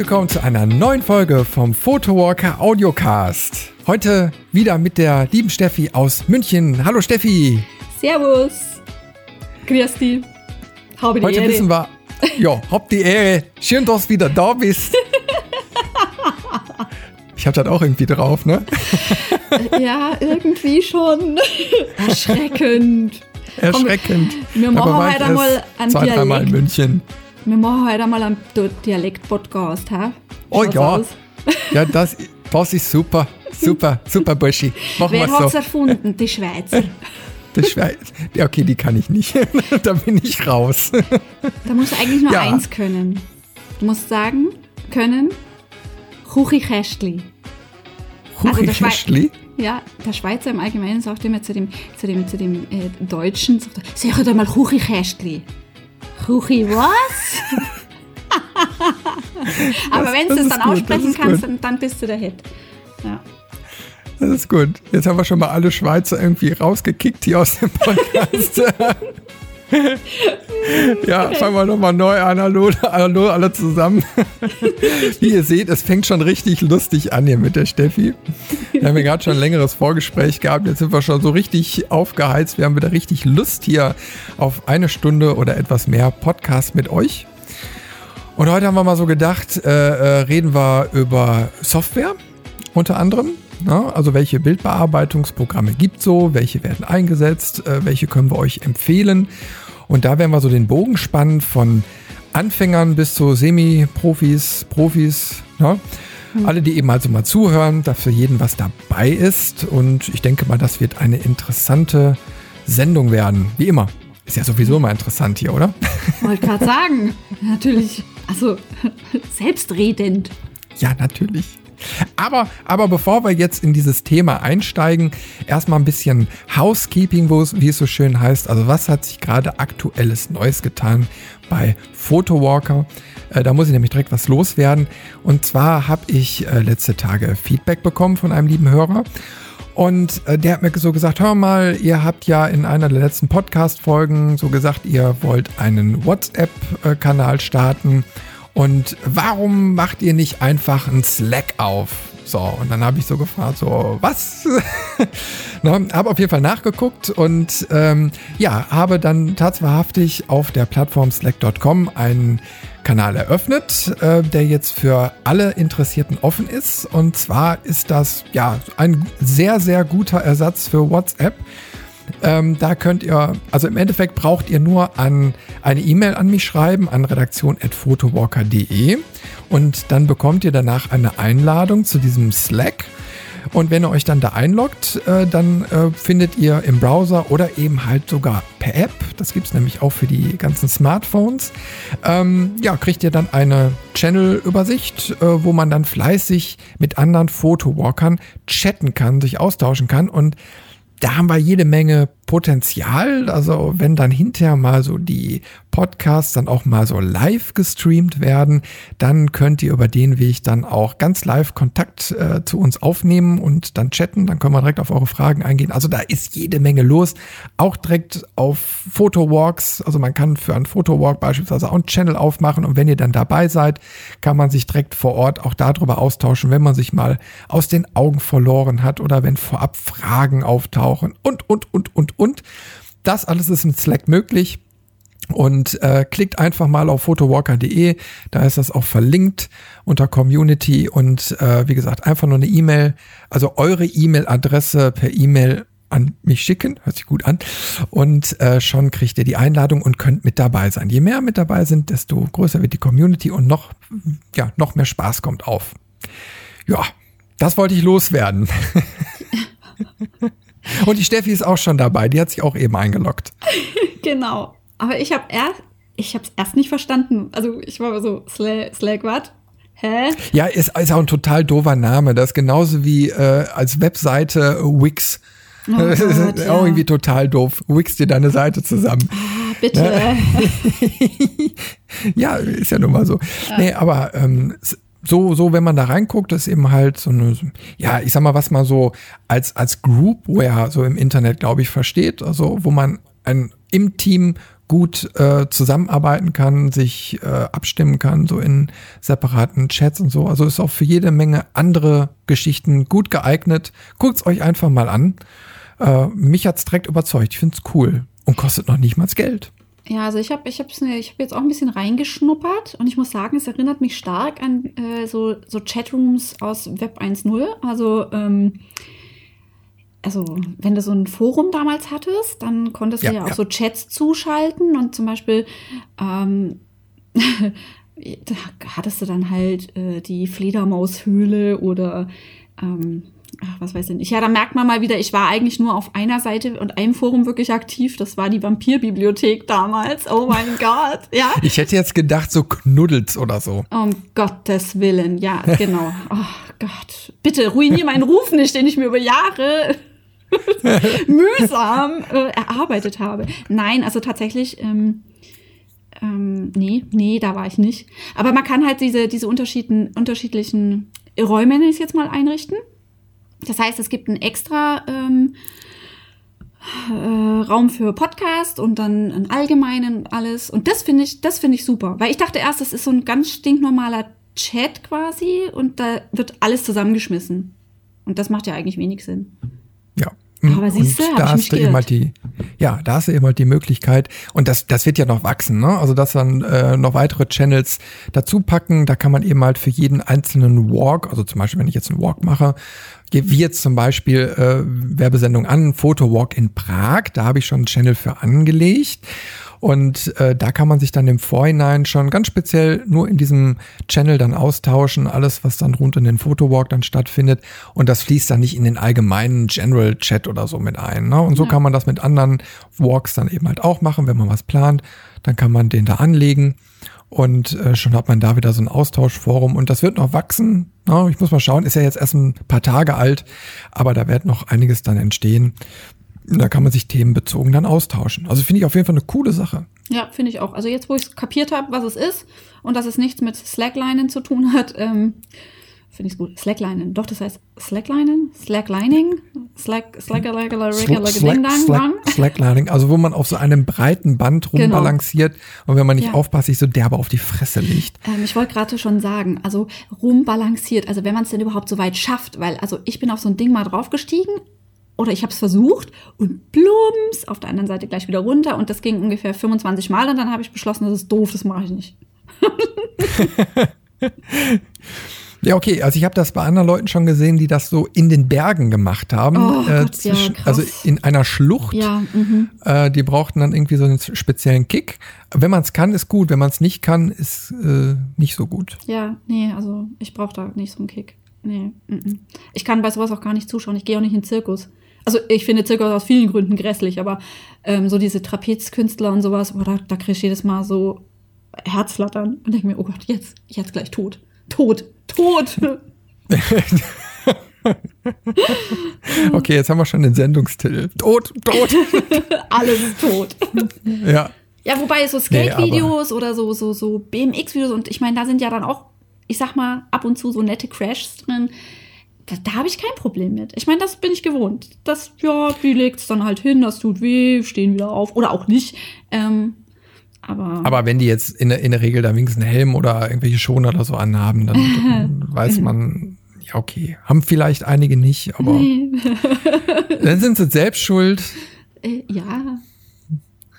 Willkommen zu einer neuen Folge vom Photowalker Audiocast. Heute wieder mit der lieben Steffi aus München. Hallo Steffi. Servus. Grüß dich. Habe die Heute Ehre. wissen wir, ja, hab die Ehre. Schön, dass du wieder da bist. Ich hab das auch irgendwie drauf, ne? Ja, irgendwie schon. Erschreckend. Erschreckend. Komm, wir machen heute einmal ein zwei, Dialekt. Mal in München. Wir machen heute einmal einen Dialekt-Podcast, ha? Oh ja. Aus? Ja, das, das ist super. Super, super, Buschi. Machen Wer hat es so. erfunden? Die Schweizer. Die Schweiz. Ja, okay, die kann ich nicht. da bin ich raus. Da musst du eigentlich nur ja. eins können. Du musst sagen, können, Kuchikästli. Kuchikästli? Also ja, der Schweizer im Allgemeinen sagt immer zu dem, zu dem, zu dem äh, Deutschen, sagt er, sag doch mal Kuchikästli. Kuchi was? Aber wenn du es dann gut, aussprechen kannst, dann, dann bist du der Hit. Ja. Das ist gut. Jetzt haben wir schon mal alle Schweizer irgendwie rausgekickt hier aus dem Podcast. ja, fangen wir nochmal neu an. Hallo, hallo alle zusammen. Wie ihr seht, es fängt schon richtig lustig an hier mit der Steffi. Wir haben ja gerade schon ein längeres Vorgespräch gehabt. Jetzt sind wir schon so richtig aufgeheizt. Wir haben wieder richtig Lust hier auf eine Stunde oder etwas mehr Podcast mit euch. Und heute haben wir mal so gedacht, äh, äh, reden wir über Software unter anderem. Ne? Also welche Bildbearbeitungsprogramme gibt es so, welche werden eingesetzt, äh, welche können wir euch empfehlen. Und da werden wir so den Bogen spannen von Anfängern bis zu Semi-Profis, Profis, ne? mhm. alle, die eben also mal zuhören, dass für jeden was dabei ist. Und ich denke mal, das wird eine interessante Sendung werden. Wie immer. Ist ja sowieso immer interessant hier, oder? Wollte gerade sagen. Natürlich. Also selbstredend. Ja, natürlich. Aber, aber bevor wir jetzt in dieses Thema einsteigen, erstmal ein bisschen Housekeeping, wie es so schön heißt. Also was hat sich gerade aktuelles Neues getan bei Photowalker? Äh, da muss ich nämlich direkt was loswerden. Und zwar habe ich äh, letzte Tage Feedback bekommen von einem lieben Hörer. Und äh, der hat mir so gesagt, hör mal, ihr habt ja in einer der letzten Podcast-Folgen so gesagt, ihr wollt einen WhatsApp-Kanal starten. Und warum macht ihr nicht einfach einen Slack auf? So, und dann habe ich so gefragt, so, was? ne, habe auf jeden Fall nachgeguckt und ähm, ja, habe dann tatsächlich auf der Plattform slack.com einen Kanal eröffnet, äh, der jetzt für alle Interessierten offen ist. Und zwar ist das ja ein sehr, sehr guter Ersatz für WhatsApp. Ähm, da könnt ihr, also im Endeffekt braucht ihr nur an eine E-Mail an mich schreiben, an redaktion.photowalker.de und dann bekommt ihr danach eine Einladung zu diesem Slack. Und wenn ihr euch dann da einloggt, äh, dann äh, findet ihr im Browser oder eben halt sogar per App, das gibt es nämlich auch für die ganzen Smartphones, ähm, ja, kriegt ihr dann eine Channel-Übersicht, äh, wo man dann fleißig mit anderen Photowalkern chatten kann, sich austauschen kann. Und da haben wir jede Menge Potenzial. Also wenn dann hinterher mal so die Podcasts dann auch mal so live gestreamt werden, dann könnt ihr über den Weg dann auch ganz live Kontakt äh, zu uns aufnehmen und dann chatten. Dann können wir direkt auf eure Fragen eingehen. Also da ist jede Menge los. Auch direkt auf Fotowalks. Also man kann für einen Fotowalk beispielsweise auch einen Channel aufmachen und wenn ihr dann dabei seid, kann man sich direkt vor Ort auch darüber austauschen, wenn man sich mal aus den Augen verloren hat oder wenn vorab Fragen auftauchen und, und, und, und, und. Das alles ist im Slack möglich. Und äh, klickt einfach mal auf photowalker.de, da ist das auch verlinkt unter Community und äh, wie gesagt, einfach nur eine E-Mail, also eure E-Mail-Adresse per E-Mail an mich schicken, hört sich gut an. Und äh, schon kriegt ihr die Einladung und könnt mit dabei sein. Je mehr mit dabei sind, desto größer wird die Community und noch, ja, noch mehr Spaß kommt auf. Ja, das wollte ich loswerden. Und die Steffi ist auch schon dabei, die hat sich auch eben eingeloggt. genau. Aber ich habe erst, ich habe es erst nicht verstanden. Also ich war so, Slack, Slack was? Hä? Ja, ist, ist auch ein total doofer Name. Das ist genauso wie äh, als Webseite Wix. Oh das ist Gott, auch ja. irgendwie total doof. Wix dir deine Seite zusammen. Ah, bitte. Ja, ist ja nun mal so. Ja. Nee, aber ähm, so, so, wenn man da reinguckt, ist eben halt so eine, ja, ich sag mal, was man so als, als Groupware so im Internet, glaube ich, versteht. Also, wo man ein, im Team gut äh, zusammenarbeiten kann, sich äh, abstimmen kann, so in separaten Chats und so. Also ist auch für jede Menge andere Geschichten gut geeignet. Guckt's euch einfach mal an. Äh, mich hat's direkt überzeugt. Ich find's cool und kostet noch nicht mal Geld. Ja, also ich habe ich hab's ich hab jetzt auch ein bisschen reingeschnuppert und ich muss sagen, es erinnert mich stark an äh, so, so Chatrooms aus Web 1.0. Also, ähm, also wenn du so ein Forum damals hattest, dann konntest Ja, du ja auch ja. so Chats zuschalten und zum Beispiel ähm, da hattest du dann halt äh, die Fledermaushöhle oder ähm, ach, was weiß ich nicht. Ja, da merkt man mal wieder, ich war eigentlich nur auf einer Seite und einem Forum wirklich aktiv. Das war die Vampirbibliothek damals. Oh mein Gott, ja. Ich hätte jetzt gedacht, so Knuddels oder so. Um Gottes Willen, ja, genau. Oh Gott. Bitte ruinier meinen Ruf nicht, den ich mir über Jahre mühsam äh, erarbeitet habe. Nein, also tatsächlich, ähm, ähm, nee, nee, da war ich nicht. Aber man kann halt diese, diese unterschiedlichen, unterschiedlichen Räume, nenne ich es jetzt mal, einrichten. Das heißt, es gibt einen extra ähm, äh, Raum für Podcast und dann einen allgemeinen und alles. Und das finde ich, das finde ich super. Weil ich dachte erst, das ist so ein ganz stinknormaler Chat quasi und da wird alles zusammengeschmissen. Und das macht ja eigentlich wenig Sinn. Ja. Aber siehst du, da hast du halt die, ja, da hast du eben halt die Möglichkeit, und das, das wird ja noch wachsen, ne? Also dass dann äh, noch weitere Channels dazu packen, da kann man eben halt für jeden einzelnen Walk, also zum Beispiel, wenn ich jetzt einen Walk mache, wie jetzt zum Beispiel äh, Werbesendung an, Fotowalk in Prag, da habe ich schon einen Channel für angelegt. Und äh, da kann man sich dann im Vorhinein schon ganz speziell nur in diesem Channel dann austauschen, alles, was dann rund um den Fotowalk dann stattfindet. Und das fließt dann nicht in den allgemeinen General Chat oder so mit ein. Ne? Und so Ja. kann man das mit anderen Walks dann eben halt auch machen, wenn man was plant. Dann kann man den da anlegen. Und äh, schon hat man da wieder so ein Austauschforum und das wird noch wachsen. Ich muss mal schauen, ist ja jetzt erst ein paar Tage alt, aber da wird noch einiges dann entstehen. Da kann man sich themenbezogen dann austauschen. Also finde ich auf jeden Fall eine coole Sache. Ja, finde ich auch. Also jetzt, wo ich kapiert habe, was es ist und dass es nichts mit Slacklinen zu tun hat, ähm, finde ich es gut. Slacklinen. Doch, das heißt Slacklinen? Slacklining? Slack, slack, regular, regular, regular, Slack, ding, dang, Slack, dang. Slacklining, also wo man auf so einem breiten Band Genau. rumbalanciert und wenn man nicht aufpasst, sich so derbe auf die Fresse legt. Ähm, ich wollte gerade schon sagen, also rumbalanciert, also wenn man es denn überhaupt so weit schafft, weil also ich bin auf so ein Ding mal draufgestiegen oder ich habe es versucht und plumps auf der anderen Seite gleich wieder runter und das ging ungefähr 25 Mal und dann habe ich beschlossen, das ist doof, das mache ich nicht. Ja, okay, also ich habe das bei anderen Leuten schon gesehen, die das so in den Bergen gemacht haben. Oh Gott, ja, zwischen- krass. also in einer Schlucht. Ja, mhm. Äh, die brauchten dann irgendwie so einen speziellen Kick. Wenn man es kann, ist gut. Wenn man es nicht kann, ist äh, nicht so gut. ja, nee, also ich brauche da nicht so einen Kick. Nee, mhm. ich kann bei sowas auch gar nicht zuschauen. Ich gehe auch nicht in den Zirkus. Also ich finde Zirkus aus vielen Gründen grässlich, aber ähm, so diese Trapezkünstler und sowas, boah, da, da kriege ich jedes Mal so Herzflattern und denke mir, oh Gott, jetzt, jetzt gleich tot. Tot, tot. Okay, jetzt haben wir schon den Sendungstitel. Tot, tot. Alles ist tot. ja. Ja, wobei so Skate-Videos oder so, so, so BMX-Videos und ich meine, da sind ja dann auch, ich sag mal, ab und zu so nette Crashs drin. Da, da habe ich kein Problem mit. Ich meine, das bin ich gewohnt. Das, ja, die legt's dann halt hin, das tut weh, stehen wieder auf oder auch nicht. Ähm, aber, Aber wenn die jetzt in, der- in der Regel da wenigstens einen Helm oder irgendwelche Schoner oder so anhaben, dann, weiß man, ja, okay. Haben vielleicht einige nicht, aber nee, dann sind sie selbst schuld. äh, ja.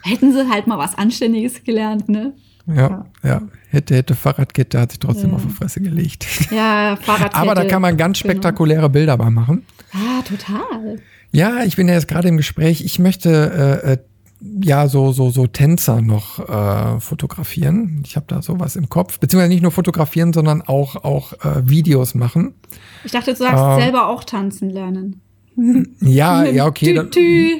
Hätten sie halt mal was Anständiges gelernt, ne? Ja, ja. Hätte, hätte Fahrradkette, hat sich trotzdem Ja. auf die Fresse gelegt. Ja, Fahrradkette. Aber da kann man ganz genau. spektakuläre Bilder bei machen. Ah, total. Ja, ich bin ja jetzt gerade im Gespräch. Ich möchte äh, äh, ja so so so Tänzer noch äh, fotografieren. Ich habe da sowas im Kopf, beziehungsweise nicht nur fotografieren, sondern auch auch äh, Videos machen. Ich dachte, du sagst Ähm. selber auch tanzen lernen. Ja, ja, okay. Tü, tü.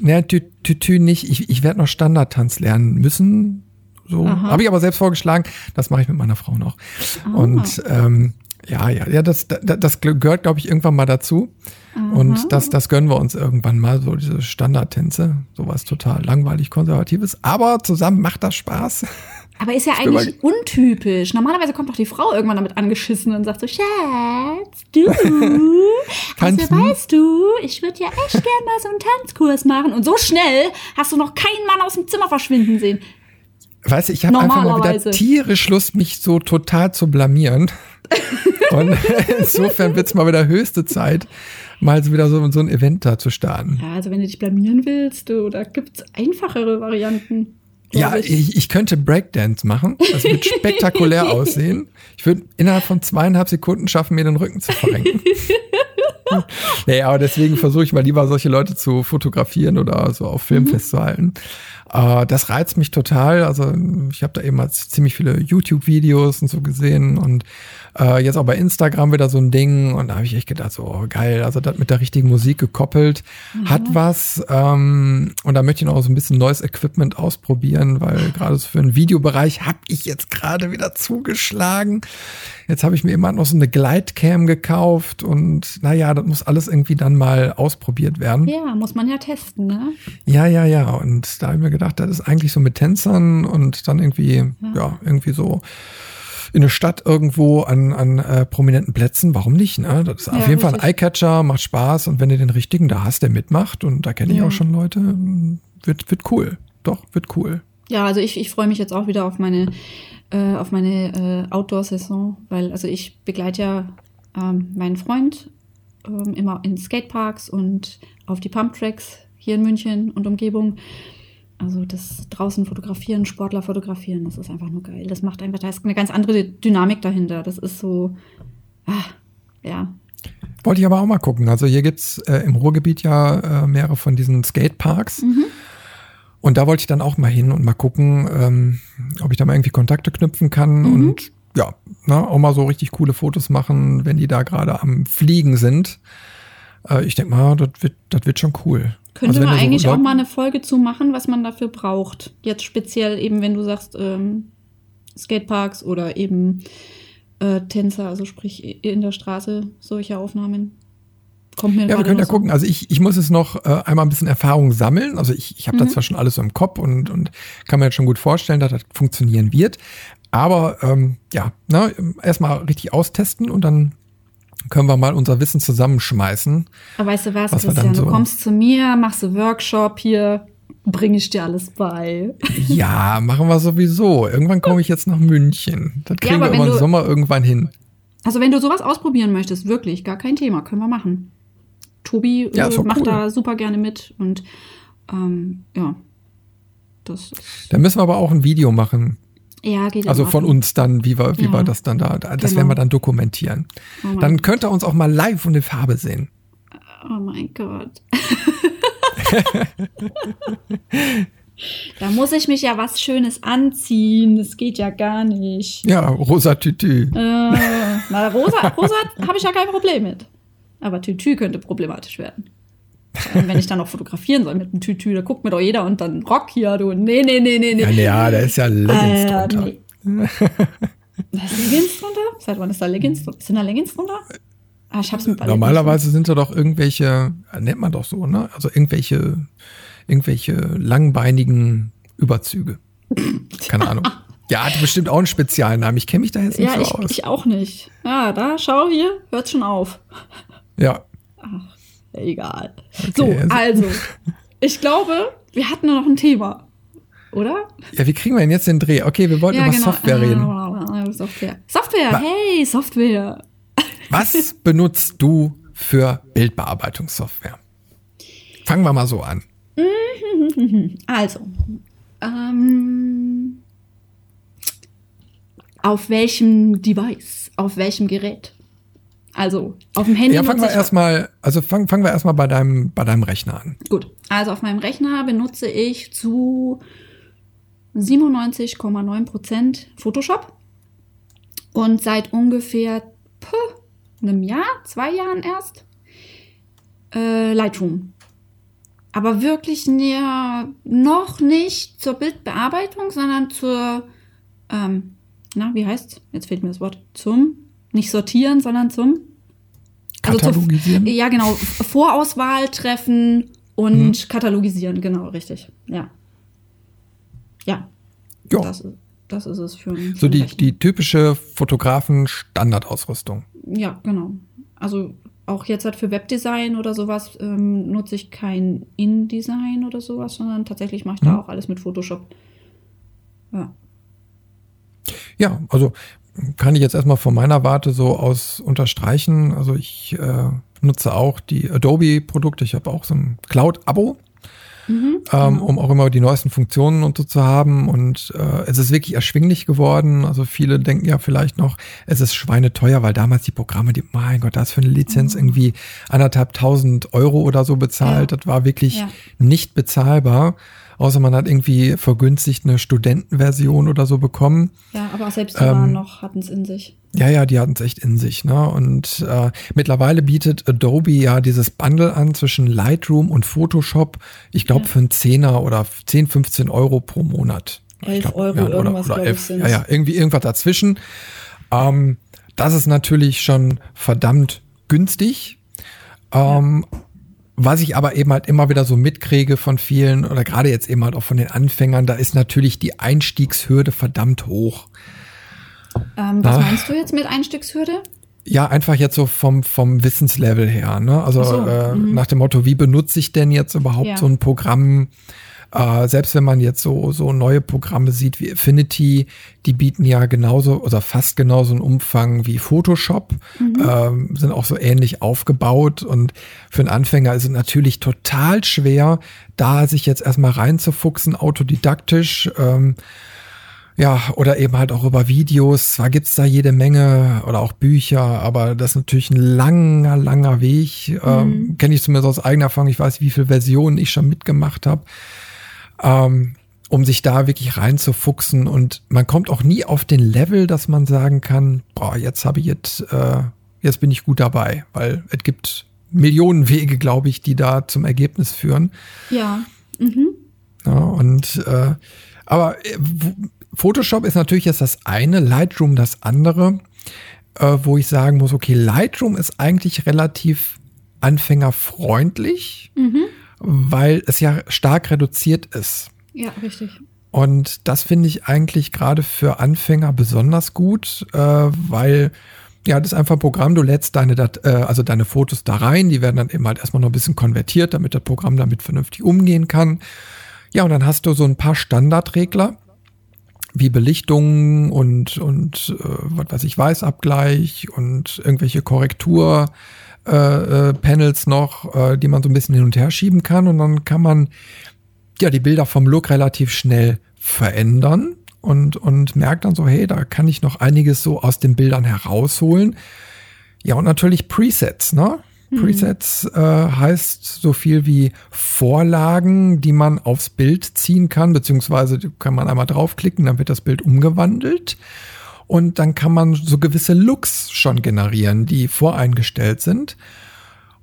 Ne, tü, tü, tü nicht. Ich, ich werde noch Standardtanz lernen müssen. So Aha. habe ich aber selbst vorgeschlagen. Das mache ich mit meiner Frau noch. Ah. Und ähm, ja, ja, ja, das, das, das gehört, glaube ich, irgendwann mal dazu. Und das, das gönnen wir uns irgendwann mal, so diese Standardtänze. Sowas total langweilig, konservatives. Aber zusammen macht das Spaß. Aber ist ja eigentlich untypisch. Normalerweise kommt doch die Frau irgendwann damit angeschissen und sagt so, Schatz, du, also weißt du, ich würde ja echt gerne mal so einen Tanzkurs machen. Und so schnell hast du noch keinen Mann aus dem Zimmer verschwinden sehen. Weißt du, ich habe einfach mal wieder tierisch Lust, mich so total zu blamieren. und insofern wird's mal wieder höchste Zeit, mal so wieder so, so ein Event da zu starten. Ja, also wenn du dich blamieren willst, du, da gibt's einfachere Varianten. Ja, ich, ich könnte Breakdance machen. Das wird spektakulär aussehen. Ich würde innerhalb von zweieinhalb Sekunden schaffen, mir den Rücken zu verrenken. nee, aber deswegen versuche ich mal lieber solche Leute zu fotografieren oder so auf Film mhm. festzuhalten. Äh, das reizt mich total. Also ich habe da eben mal ziemlich viele YouTube-Videos und so gesehen und äh, jetzt auch bei Instagram wieder so ein Ding und da habe ich echt gedacht, so oh, geil, also das mit der richtigen Musik gekoppelt, mhm. hat was ähm, und da möchte ich noch so ein bisschen neues Equipment ausprobieren, weil gerade so für den Videobereich habe ich jetzt gerade wieder zugeschlagen. Jetzt habe ich mir immer noch so eine Glidecam gekauft und naja, das muss alles irgendwie dann mal ausprobiert werden. Ja, muss man ja testen, ne? Ja, ja, ja. Und da habe ich mir gedacht, das ist eigentlich so mit Tänzern und dann irgendwie, ja, ja irgendwie so in der Stadt irgendwo an, an äh, prominenten Plätzen, warum nicht? Ne? Das ist ja, auf jeden richtig. Fall ein Eyecatcher, macht Spaß und wenn du den richtigen da hast, der mitmacht und da kenne ich ja. auch schon Leute, wird, wird cool. Doch, wird cool. Ja, also ich, ich freue mich jetzt auch wieder auf meine, äh, auf meine äh, Outdoor-Saison, weil also ich begleite ja ähm, meinen Freund ähm, immer in Skateparks und auf die Pumptracks hier in München und Umgebung. Also das draußen fotografieren, Sportler fotografieren, das ist einfach nur geil. Das macht einfach, da ist eine ganz andere Dynamik dahinter. Das ist so, ah, ja. Wollte ich aber auch mal gucken. Also hier gibt's äh, im Ruhrgebiet ja äh, mehrere von diesen Skateparks. Mhm. Und da wollte ich dann auch mal hin und mal gucken, ähm, ob ich da mal irgendwie Kontakte knüpfen kann mhm. und ja, na, auch mal so richtig coole Fotos machen, wenn die da gerade am Fliegen sind. Äh, ich denke mal, das wird, das wird schon cool. Könnte also man eigentlich so auch mal eine Folge zu machen, was man dafür braucht. Jetzt speziell eben, wenn du sagst, ähm, Skateparks oder eben äh, Tänzer, also sprich in der Straße, solche Aufnahmen. Kommt mir ja, wir können ja so. gucken. Also ich, ich muss es noch äh, einmal ein bisschen Erfahrung sammeln. Also ich, ich habe mhm. da zwar schon alles so im Kopf und, und kann mir jetzt schon gut vorstellen, dass das funktionieren wird. Aber ähm, ja, ne, erstmal richtig austesten und dann können wir mal unser Wissen zusammenschmeißen. Aber weißt du was, was Christian, so du kommst zu mir, machst du Workshop hier, bringe ich dir alles bei. Ja, machen wir sowieso. Irgendwann komme ich jetzt nach München. Das kriegen ja, wir über den Sommer irgendwann hin. Also wenn du sowas ausprobieren möchtest, wirklich, gar kein Thema, können wir machen. Tobi ja, äh, macht cool. da super gerne mit und ähm, ja. Das da müssen wir aber auch ein Video machen. Ja, geht Also von uns dann, wie wir, wie ja. wir das dann da, das genau. werden wir dann dokumentieren. Oh dann könnt ihr uns auch mal live und in Farbe sehen. Oh mein Gott. da muss ich mich ja was Schönes anziehen. Das geht ja gar nicht. Ja, rosa Tütü. Äh, na, rosa, rosa habe ich ja kein Problem mit. Aber Tütü könnte problematisch werden. Wenn ich dann noch fotografieren soll mit einem Tütü, da guckt mir doch jeder und dann Rock hier, du. Nee, nee, nee, nee, nee. Ja, ja da ist ja Leggings äh, drunter. Nee. da ist Leggings drunter? Seit wann ist da Leggings drunter? Sind da Leggings drunter? Ah, ich hab's mit Normalerweise sind da doch irgendwelche, nennt man doch so, ne? Also irgendwelche, irgendwelche langbeinigen Überzüge. Keine Ahnung. Ja, hat bestimmt auch einen Spezialnamen. Ich kenne mich da jetzt nicht ja, so ich, aus. ich auch nicht. Ja, da, schau hier, hört schon auf. Ja. Ach, egal. Okay, so, also, ich glaube, wir hatten noch ein Thema. Oder? Ja, wie kriegen wir denn jetzt den Dreh? Okay, wir wollten ja, über genau. Software reden. Software. Software, hey, Software. Was benutzt du für Bildbearbeitungssoftware? Fangen wir mal so an. Also, ähm, auf welchem Device, auf welchem Gerät? Also auf dem Handy. Ja, fangen wir erstmal, also fangen fang wir erstmal bei deinem, bei deinem Rechner an. Gut. Also auf meinem Rechner benutze ich zu 97,9 Prozent Photoshop. Und seit ungefähr puh, einem Jahr, zwei Jahren erst, äh, Lightroom. Aber wirklich näher, noch nicht zur Bildbearbeitung, sondern zur, ähm, na, wie heißt Jetzt fehlt mir das Wort. Zum nicht sortieren, sondern zum also katalogisieren. Zur, ja, genau. Vorauswahl treffen und hm. katalogisieren, genau, richtig. Ja. Ja. Ja. Das, Das ist es für einen. So die, die typische Fotografen-Standardausrüstung. Ja, genau. Also auch jetzt halt für Webdesign oder sowas ähm, nutze ich kein InDesign oder sowas, sondern tatsächlich mache ich da Mhm. auch alles mit Photoshop. Ja. Ja, also kann ich jetzt erstmal von meiner Warte so aus unterstreichen. Also ich äh, nutze auch die Adobe-Produkte. Ich habe auch so ein Cloud-Abo, Mhm, ähm, genau. um auch immer die neuesten Funktionen und so zu haben. Und äh, es ist wirklich erschwinglich geworden. Also viele denken ja vielleicht noch, es ist schweineteuer, weil damals die Programme, die, mein Gott, da ist für eine Lizenz Mhm. irgendwie anderthalb tausend Euro oder so bezahlt. Ja. Das war wirklich Ja. nicht bezahlbar. Außer man hat irgendwie vergünstigt eine Studentenversion oder so bekommen. ja, aber auch selbst die ähm, waren noch, hatten es in sich. Ja, ja, die hatten es echt in sich. Ne? Und äh, mittlerweile bietet Adobe ja dieses Bundle an zwischen Lightroom und Photoshop. Ich glaube Ja. für einen Zehner oder 10, 15 Euro pro Monat. Ich 11 glaub, Euro ja, oder, irgendwas, oder glaube ich, 11, sind Ja, ja, irgendwie irgendwas dazwischen. Ähm, das ist natürlich schon verdammt günstig. Ähm, Was ich aber eben halt immer wieder so mitkriege von vielen oder gerade jetzt eben halt auch von den Anfängern, da ist natürlich die Einstiegshürde verdammt hoch. Ähm, was Ah. meinst du jetzt mit Einstiegshürde? Ja, einfach jetzt so vom, vom Wissenslevel her. Ne? Also so, äh, mhm. nach dem Motto, wie benutze ich denn jetzt überhaupt Ja. so ein Programm? Äh, selbst wenn man jetzt so, so neue Programme sieht wie Affinity, die bieten ja genauso oder fast genauso einen Umfang wie Photoshop, Mhm. ähm, sind auch so ähnlich aufgebaut. Und für einen Anfänger ist es natürlich total schwer, da sich jetzt erstmal reinzufuchsen, autodidaktisch. Ähm, ja, oder eben halt auch über Videos. Zwar gibt's da jede Menge oder auch Bücher, aber das ist natürlich ein langer, langer Weg. Ähm, Kenne ich zumindest aus eigener Erfahrung. Ich weiß, wie viele Versionen ich schon mitgemacht habe, ähm, um sich da wirklich reinzufuchsen. Und man kommt auch nie auf den Level, dass man sagen kann, boah, jetzt habe ich jetzt, äh, jetzt bin ich gut dabei, weil es gibt Millionen Wege, glaube ich, die da zum Ergebnis führen. Ja. Mhm. Ja, und äh, aber äh, Photoshop ist natürlich jetzt das eine, Lightroom das andere, äh, wo ich sagen muss, okay, Lightroom ist eigentlich relativ anfängerfreundlich, Mhm. Weil es ja stark reduziert ist. Ja, richtig. Und das finde ich eigentlich gerade für Anfänger besonders gut, äh, weil ja, das ist einfach ein Programm, du lädst deine, Dat äh, also deine Fotos da rein, die werden dann eben halt erstmal noch ein bisschen konvertiert, damit das Programm damit vernünftig umgehen kann. Ja, und dann hast du so ein paar Standardregler, wie Belichtung und, und äh, was weiß ich, Weißabgleich und irgendwelche Korrektur äh, äh, Panels noch, äh, die man so ein bisschen hin und her schieben kann. Und dann kann man ja die Bilder vom Look relativ schnell verändern und, und merkt dann so, hey, da kann ich noch einiges so aus den Bildern herausholen. Ja, und natürlich Presets, ne? Presets äh, heißt so viel wie Vorlagen, die man aufs Bild ziehen kann, beziehungsweise kann man einmal draufklicken, dann wird das Bild umgewandelt. Und dann kann man so gewisse Looks schon generieren, die voreingestellt sind.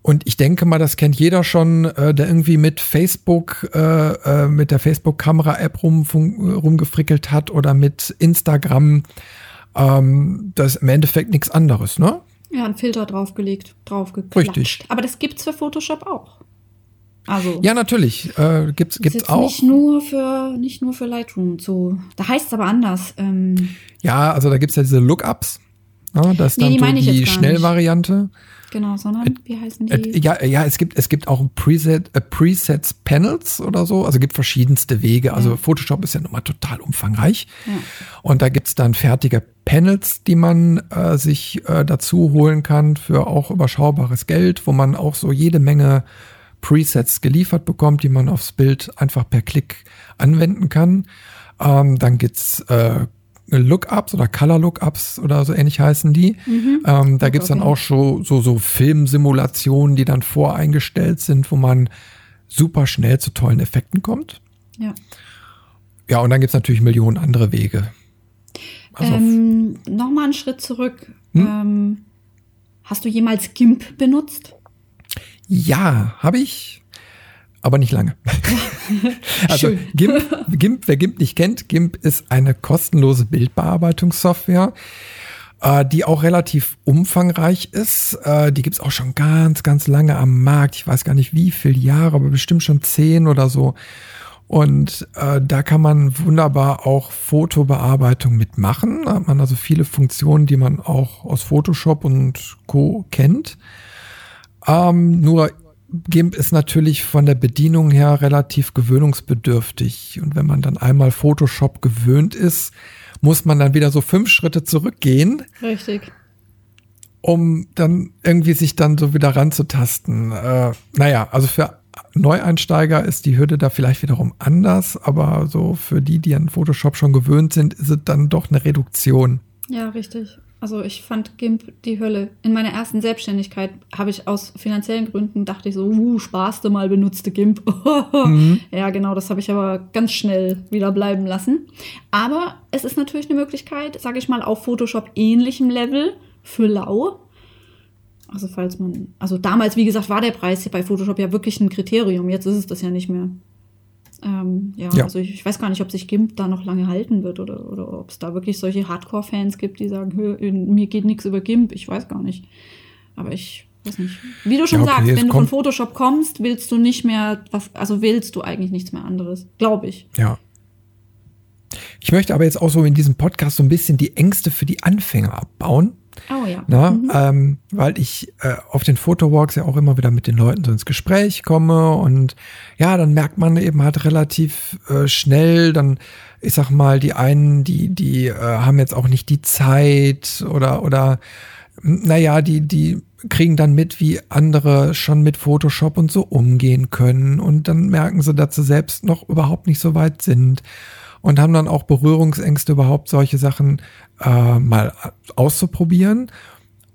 Und ich denke mal, das kennt jeder schon, äh, der irgendwie mit Facebook, äh, äh, mit der Facebook-Kamera-App rum, rumgefrickelt hat oder mit Instagram. Ähm, das ist im Endeffekt nichts anderes, ne? Ja, ein Filter draufgelegt, draufgeklatscht. Richtig. Aber das gibt's für Photoshop auch. Also. Ja, natürlich. Äh, gibt's gibt's auch. Nicht nur für, nicht nur für Lightroom so. Da heißt es aber anders. Ähm, Ja, also da gibt's ja diese Lookups. Ne? Das ist Nee, dann die so meine ich die Schnellvariante. genau, sondern wie heißen die? Äh, Ja, ja, es gibt, es gibt auch ein Preset, äh, Presets Panels oder so. Also gibt verschiedenste Wege. Also Ja. Photoshop ist ja nochmal total umfangreich. Ja. Und da gibt's dann fertige Panels, die man äh, sich äh, dazu holen kann für auch überschaubares Geld, wo man auch so jede Menge Presets geliefert bekommt, die man aufs Bild einfach per Klick anwenden kann. Ähm, dann gibt's äh, Lookups oder Color Lookups oder so ähnlich heißen die. Ähm, da gibt's dann auch so, so, so Filmsimulationen, die dann voreingestellt sind, wo man super schnell zu tollen Effekten kommt. ja. Ja, und dann gibt's natürlich Millionen andere Wege. Also, ähm, Nochmal einen Schritt zurück. Hm? Ähm, hast du jemals GIMP benutzt? Ja, habe ich, aber nicht lange. also Schön. GIMP, GIMP, wer GIMP nicht kennt, GIMP ist eine kostenlose Bildbearbeitungssoftware, äh, die auch relativ umfangreich ist. Äh, die gibt's auch schon ganz, ganz lange am Markt. Ich weiß gar nicht wie viele Jahre, aber bestimmt schon zehn oder so. Und äh, da kann man wunderbar auch Fotobearbeitung mitmachen. Da hat man also viele Funktionen, die man auch aus Photoshop und Co. kennt. Ähm, nur GIMP ist natürlich von der Bedienung her relativ gewöhnungsbedürftig. Und wenn man dann einmal Photoshop gewöhnt ist, muss man dann wieder so fünf Schritte zurückgehen. Richtig. Um dann irgendwie sich dann so wieder ranzutasten. Äh, naja, also für Neueinsteiger ist die Hürde da vielleicht wiederum anders, aber so für die, die an Photoshop schon gewöhnt sind, ist es dann doch eine Reduktion. Ja, richtig. Also ich fand GIMP die Hölle. In meiner ersten Selbstständigkeit habe ich aus finanziellen Gründen dachte ich so, uh, sparste mal benutzte GIMP. mhm. Ja, genau, das habe ich aber ganz schnell wieder bleiben lassen. Aber es ist natürlich eine Möglichkeit, sage ich mal, auf Photoshop ähnlichem Level für lau also falls man, also damals, wie gesagt, war der Preis bei Photoshop ja wirklich ein Kriterium. Jetzt ist es das ja nicht mehr. Ähm, ja, ja, also ich, ich, weiß gar nicht, ob sich GIMP da noch lange halten wird oder, oder ob es da wirklich solche Hardcore-Fans gibt, die sagen, mir geht nichts über GIMP. Ich weiß gar nicht. Aber ich weiß nicht. Wie du schon ja, okay, sagst, wenn du von Photoshop kommst, willst du nicht mehr, was, also willst du eigentlich nichts mehr anderes. Glaube ich. Ja. Ich möchte aber jetzt auch so in diesem Podcast so ein bisschen die Ängste für die Anfänger abbauen. Oh ja. Na, mhm. ähm, weil ich äh, auf den Fotowalks ja auch immer wieder mit den Leuten so ins Gespräch komme und ja, dann merkt man eben halt relativ äh, schnell, dann, ich sag mal, die einen, die, die äh, haben jetzt auch nicht die Zeit oder, oder, naja, die, die kriegen dann mit, wie andere schon mit Photoshop und so umgehen können und dann merken sie, dass sie selbst noch überhaupt nicht so weit sind und haben dann auch Berührungsängste überhaupt solche Sachen äh, mal auszuprobieren.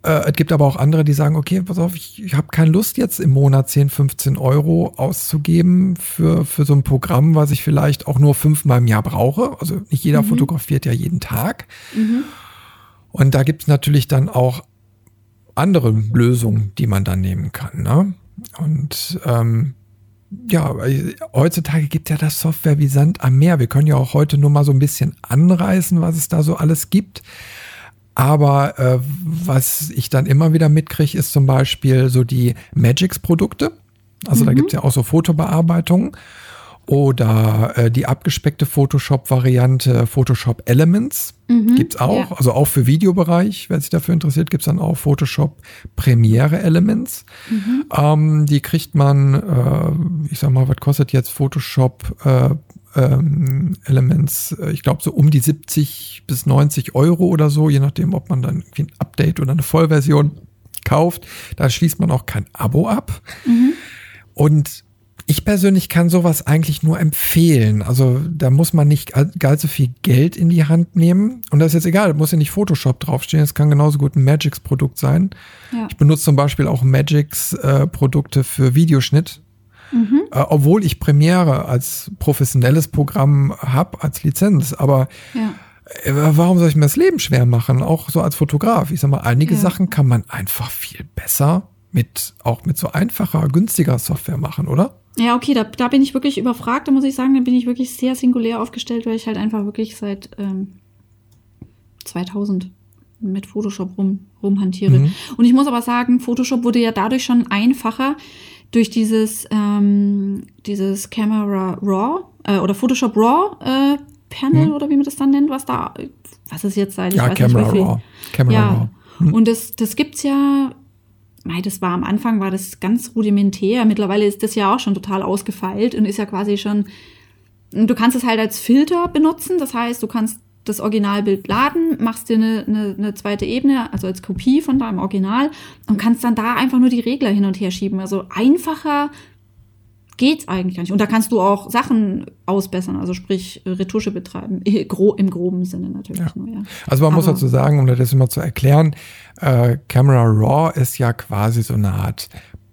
Äh, es gibt aber auch andere, die sagen, okay, pass auf, ich, ich habe keine Lust jetzt im Monat 10, 15 Euro auszugeben für, für so ein Programm, was ich vielleicht auch nur fünfmal im Jahr brauche. Also nicht jeder mhm. fotografiert ja jeden Tag. Mhm. Und da gibt es natürlich dann auch andere Lösungen, die man dann nehmen kann. Ne? Und ähm, ja, heutzutage gibt ja das Software wie Sand am Meer. Wir können ja auch heute nur mal so ein bisschen anreißen, was es da so alles gibt. Aber äh, was ich dann immer wieder mitkriege, ist zum Beispiel so die Magix-Produkte. Also mhm. da gibt es ja auch so Fotobearbeitungen. Oder äh, die abgespeckte Photoshop-Variante Photoshop Elements mhm, gibt's auch. Ja. Also auch für Videobereich, wer sich dafür interessiert, gibt's dann auch Photoshop Premiere Elements. Mhm. Ähm, die kriegt man, äh, ich sag mal, was kostet jetzt Photoshop äh, ähm, Elements? Äh, ich glaube so um die 70 bis 90 Euro oder so, je nachdem, ob man dann ein Update oder eine Vollversion kauft. Da schließt man auch kein Abo ab. Mhm. Und ich persönlich kann sowas eigentlich nur empfehlen. Also da muss man nicht gar so viel Geld in die Hand nehmen. Und das ist jetzt egal, muss ja nicht Photoshop draufstehen. Es kann genauso gut ein Magix-Produkt sein. Ja. Ich benutze zum Beispiel auch Magix-Produkte äh, für Videoschnitt. Mhm. Äh, obwohl ich Premiere als professionelles Programm habe, als Lizenz. Aber ja. äh, warum soll ich mir das Leben schwer machen? Auch so als Fotograf. Ich sag mal, einige ja. Sachen kann man einfach viel besser mit, auch mit so einfacher, günstiger Software machen, oder? Ja, okay, da, da bin ich wirklich überfragt, da muss ich sagen, da bin ich wirklich sehr singulär aufgestellt, weil ich halt einfach wirklich seit ähm, 2000 mit Photoshop rum, rumhantiere. Mhm. Und ich muss aber sagen, Photoshop wurde ja dadurch schon einfacher durch dieses, ähm, dieses Camera Raw äh, oder Photoshop Raw äh, Panel mhm. oder wie man das dann nennt, was da, was ist jetzt seit, ich ja, weiß Camera nicht, Raw. Camera ja. Raw. Mhm. Und das, das gibt's ja mei, das war am Anfang war das ganz rudimentär. Mittlerweile ist das ja auch schon total ausgefeilt und ist ja quasi schon, du kannst es halt als Filter benutzen. Das heißt, du kannst das Originalbild laden, machst dir eine, eine, eine zweite Ebene, also als Kopie von deinem Original und kannst dann da einfach nur die Regler hin und her schieben. Also einfacher geht's eigentlich gar nicht. Und da kannst du auch Sachen ausbessern, also sprich Retusche betreiben, im groben Sinne natürlich ja. nur, ja. Also man Aber, muss dazu sagen, um das immer zu erklären, äh, Camera Raw ist ja quasi so eine Art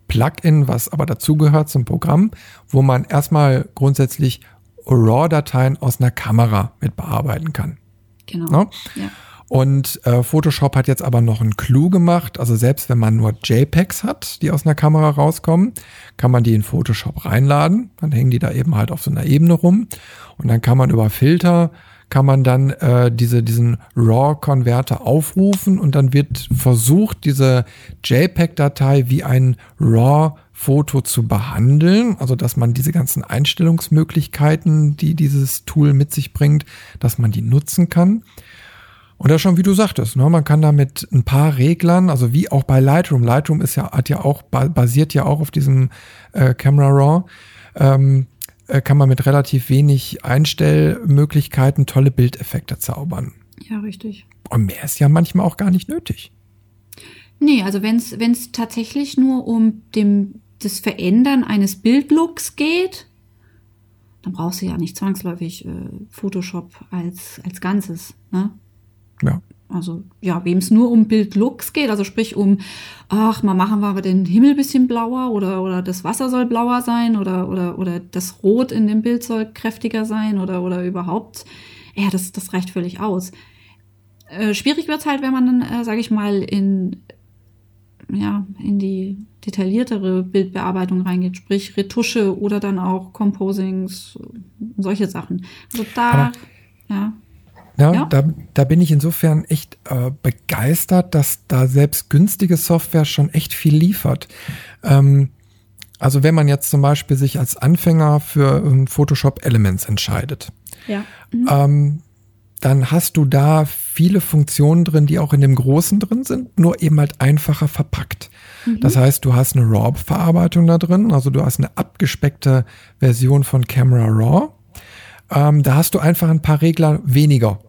Plugin, was aber dazugehört zum Programm, wo man erstmal grundsätzlich RAW-Dateien aus einer Kamera mit bearbeiten kann. Genau. No? Ja. Und äh, Photoshop hat jetzt aber noch einen Clou gemacht. Also selbst wenn man nur JPEGs hat, die aus einer Kamera rauskommen, kann man die in Photoshop reinladen. Dann hängen die da eben halt auf so einer Ebene rum. Und dann kann man über Filter, kann man dann äh, diese, diesen RAW-Konverter aufrufen und dann wird versucht, diese JPEG-Datei wie ein RAW Foto zu behandeln, also dass man diese ganzen Einstellungsmöglichkeiten, die dieses Tool mit sich bringt, dass man die nutzen kann. Und das schon, wie du sagtest, ne, man kann da mit ein paar Reglern, also wie auch bei Lightroom, Lightroom ist ja, hat ja auch, basiert ja auch auf diesem äh, Camera Raw, ähm, äh, kann man mit relativ wenig Einstellmöglichkeiten tolle Bildeffekte zaubern. Ja, richtig. Und mehr ist ja manchmal auch gar nicht nötig. Nee, also wenn es tatsächlich nur um dem, das Verändern eines Bildlooks geht, dann brauchst du ja nicht zwangsläufig äh, Photoshop als, als Ganzes. Ne? Ja. Also ja, wem es nur um Bildlooks geht, also sprich um, ach, mal machen wir den Himmel ein bisschen blauer oder, oder das Wasser soll blauer sein oder, oder, oder das Rot in dem Bild soll kräftiger sein oder, oder überhaupt, ja, das, das reicht völlig aus. Äh, schwierig wird's halt, wenn man dann, äh, sage ich mal, in, ja, in die detailliertere Bildbearbeitung reingeht, sprich Retusche oder dann auch Composings, solche Sachen. Also da, Aber ja. Ja, Ja. Da, da bin ich insofern echt äh, begeistert, dass da selbst günstige Software schon echt viel liefert. Ähm, also wenn man jetzt zum Beispiel sich als Anfänger für ähm, Photoshop Elements entscheidet, Ja. ähm, dann hast du da viele Funktionen drin, die auch in dem Großen drin sind, nur eben halt einfacher verpackt. Das heißt, du hast eine RAW-Verarbeitung da drin, also du hast eine abgespeckte Version von Camera RAW. Ähm, da hast du einfach ein paar Regler weniger.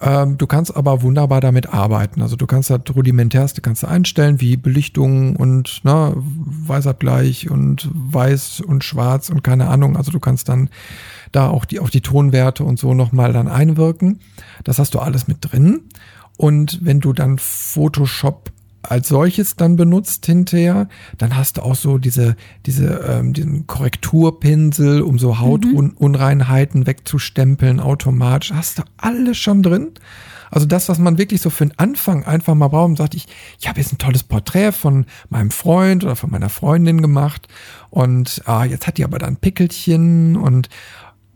Ähm, du kannst aber wunderbar damit arbeiten. Also du kannst das rudimentärste kannst du einstellen, wie Belichtung und ne, Weißabgleich und Weiß und Schwarz und keine Ahnung. Also du kannst dann da auch die, auf die Tonwerte und so nochmal dann einwirken. Das hast du alles mit drin. Und wenn du dann Photoshop als solches dann benutzt hinterher, dann hast du auch so diese, diese, ähm, diesen Korrekturpinsel, um so Hautunreinheiten wegzustempeln automatisch. Hast du alles schon drin? Also das, was man wirklich so für den Anfang einfach mal braucht und sagt, ich, ich habe jetzt ein tolles Porträt von meinem Freund oder von meiner Freundin gemacht und ah, jetzt hat die aber dann Pickelchen und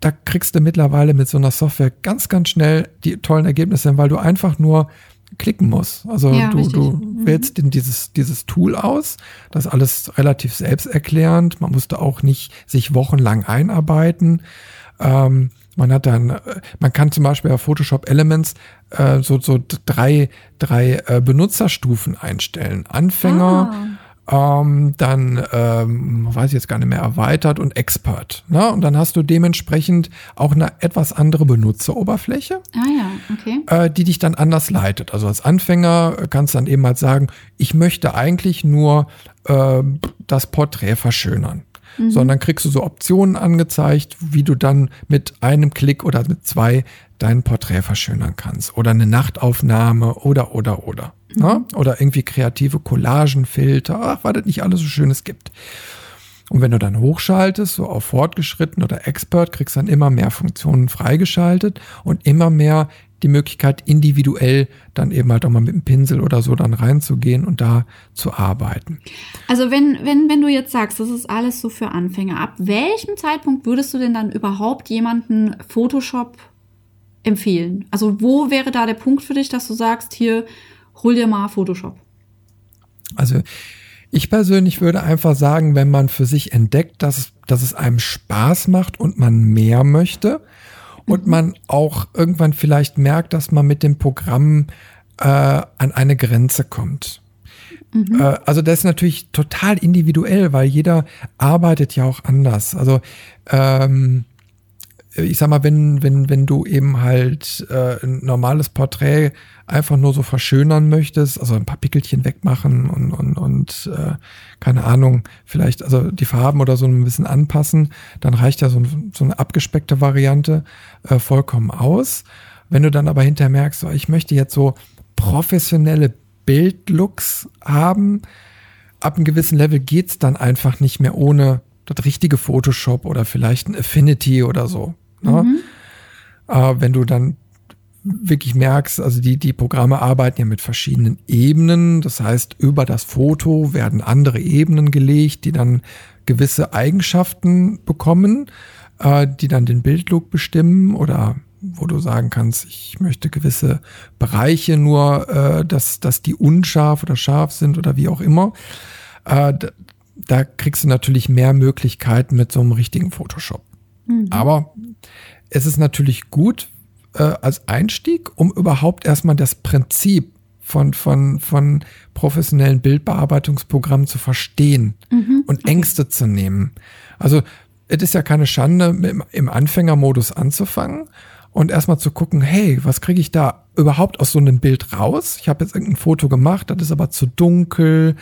da kriegst du mittlerweile mit so einer Software ganz, ganz schnell die tollen Ergebnisse, weil du einfach nur klicken musst. Also Ja, du, richtig. du Mhm. wählst in dieses, dieses Tool aus. Das ist alles relativ selbsterklärend. Man musste auch nicht sich wochenlang einarbeiten. Ähm, man hat dann, äh, man kann zum Beispiel bei Photoshop Elements äh, so, so drei, drei äh, Benutzerstufen einstellen. Anfänger, ähm, dann, ähm, weiß ich jetzt gar nicht mehr, erweitert und Expert. Ne? Und dann hast du dementsprechend auch eine etwas andere Benutzeroberfläche Ah ja, okay. äh, die dich dann anders leitet. Also als Anfänger kannst du dann eben halt sagen, ich möchte eigentlich nur äh, das Porträt verschönern. Sondern kriegst du so Optionen angezeigt, wie du dann mit einem Klick oder mit zwei dein Porträt verschönern kannst. Oder eine Nachtaufnahme oder, oder, oder. Ne? Oder irgendwie kreative Collagenfilter. Ach, was es nicht alles so Schönes gibt. Und wenn du dann hochschaltest, so auf fortgeschritten oder Expert, kriegst du dann immer mehr Funktionen freigeschaltet und immer mehr die Möglichkeit, individuell dann eben halt auch mal mit dem Pinsel oder so dann reinzugehen und da zu arbeiten. Also wenn, wenn, wenn du jetzt sagst, das ist alles so für Anfänger, ab welchem Zeitpunkt würdest du denn dann überhaupt jemanden Photoshop empfehlen? Also wo wäre da der Punkt für dich, dass du sagst, hier, hol dir mal Photoshop? Also ich persönlich würde einfach sagen, wenn man für sich entdeckt, dass, dass es einem Spaß macht und man mehr möchte und man auch irgendwann vielleicht merkt, dass man mit dem Programm äh, an eine Grenze kommt. Äh, also das ist natürlich total individuell, weil jeder arbeitet ja auch anders. Also ähm, ich sag mal, wenn, wenn, wenn du eben halt äh, ein normales Porträt einfach nur so verschönern möchtest, also ein paar Pickelchen wegmachen und, und, und äh, keine Ahnung, vielleicht also die Farben oder so ein bisschen anpassen, dann reicht ja so, ein- so eine abgespeckte Variante äh, vollkommen aus. Wenn du dann aber hinterher merkst, so, ich möchte jetzt so professionelle Bildlooks haben, ab einem gewissen Level geht's dann einfach nicht mehr ohne das richtige Photoshop oder vielleicht ein Affinity oder so. Ne? Äh, wenn du dann wirklich merkst, also die, die Programme arbeiten ja mit verschiedenen Ebenen. Das heißt, über das Foto werden andere Ebenen gelegt, die dann gewisse Eigenschaften bekommen, äh, die dann den Bildlook bestimmen oder wo du sagen kannst, ich möchte gewisse Bereiche nur, äh, dass, dass die unscharf oder scharf sind oder wie auch immer. Äh, d- da kriegst du natürlich mehr Möglichkeiten mit so einem richtigen Photoshop. Mhm. Aber es ist natürlich gut äh, als Einstieg, um überhaupt erstmal das Prinzip von, von, von professionellen Bildbearbeitungsprogrammen zu verstehen mhm. und Ängste zu nehmen. Also es ist ja keine Schande, im, im Anfängermodus anzufangen und erstmal zu gucken, hey, was kriege ich da überhaupt aus so einem Bild raus? Ich habe jetzt irgendein Foto gemacht, das ist aber zu dunkel.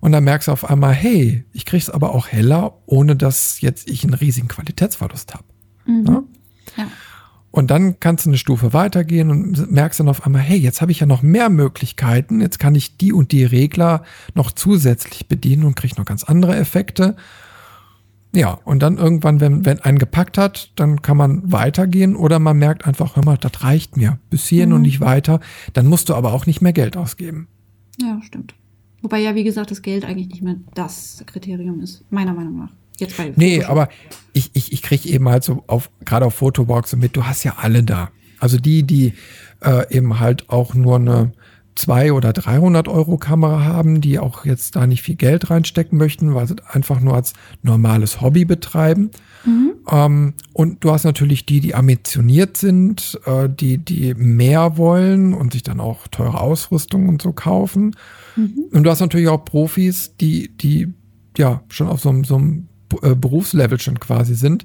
Und dann merkst du auf einmal, hey, ich kriege es aber auch heller, ohne dass jetzt ich einen riesigen Qualitätsverlust habe. Mhm. Ja? ja. Und dann kannst du eine Stufe weitergehen und merkst dann auf einmal, hey, jetzt habe ich ja noch mehr Möglichkeiten. Jetzt kann ich die und die Regler noch zusätzlich bedienen und kriege noch ganz andere Effekte. Ja, und dann irgendwann, wenn, wenn einen gepackt hat, dann kann man weitergehen oder man merkt einfach, hör mal, das reicht mir bis hierhin mhm. und nicht weiter. Dann musst du aber auch nicht mehr Geld ausgeben. Ja, stimmt. Wobei ja, wie gesagt, das Geld eigentlich nicht mehr das Kriterium ist, meiner Meinung nach. Jetzt bei nee, aber ich, ich, ich kriege eben halt so auf, gerade auf Fotobox mit, du hast ja alle da. Also die, die äh, eben halt auch nur eine zwei oder 300 Euro Kamera haben, die auch jetzt da nicht viel Geld reinstecken möchten, weil sie einfach nur als normales Hobby betreiben. Mhm. Ähm, und du hast natürlich die, die ambitioniert sind, äh, die, die mehr wollen und sich dann auch teure Ausrüstung und so kaufen. Mhm. Und du hast natürlich auch Profis, die, die ja schon auf so, so einem Berufslevel schon quasi sind,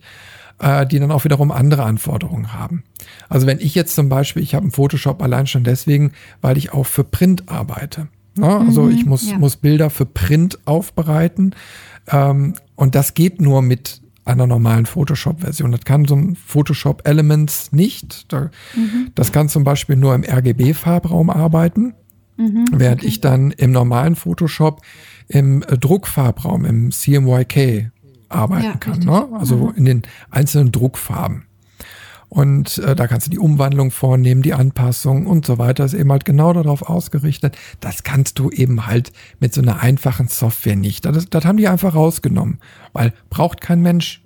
äh, die dann auch wiederum andere Anforderungen haben. Also wenn ich jetzt zum Beispiel, ich habe einen Photoshop allein schon deswegen, weil ich auch für Print arbeite. Ja, also mhm, ich muss, ja. muss Bilder für Print aufbereiten. Ähm, und das geht nur mit einer normalen Photoshop-Version. Das kann so ein Photoshop Elements nicht. Da, mhm. Das kann zum Beispiel nur im RGB-Farbraum arbeiten, mhm, während okay. ich dann im normalen Photoshop im Druckfarbraum, im CMYK arbeiten ja, kann. Ne? Also mhm. in den einzelnen Druckfarben. Und äh, da kannst du die Umwandlung vornehmen, die Anpassung und so weiter. ist eben halt genau darauf ausgerichtet. Das kannst du eben halt mit so einer einfachen Software nicht. Das, das haben die einfach rausgenommen, weil braucht kein Mensch.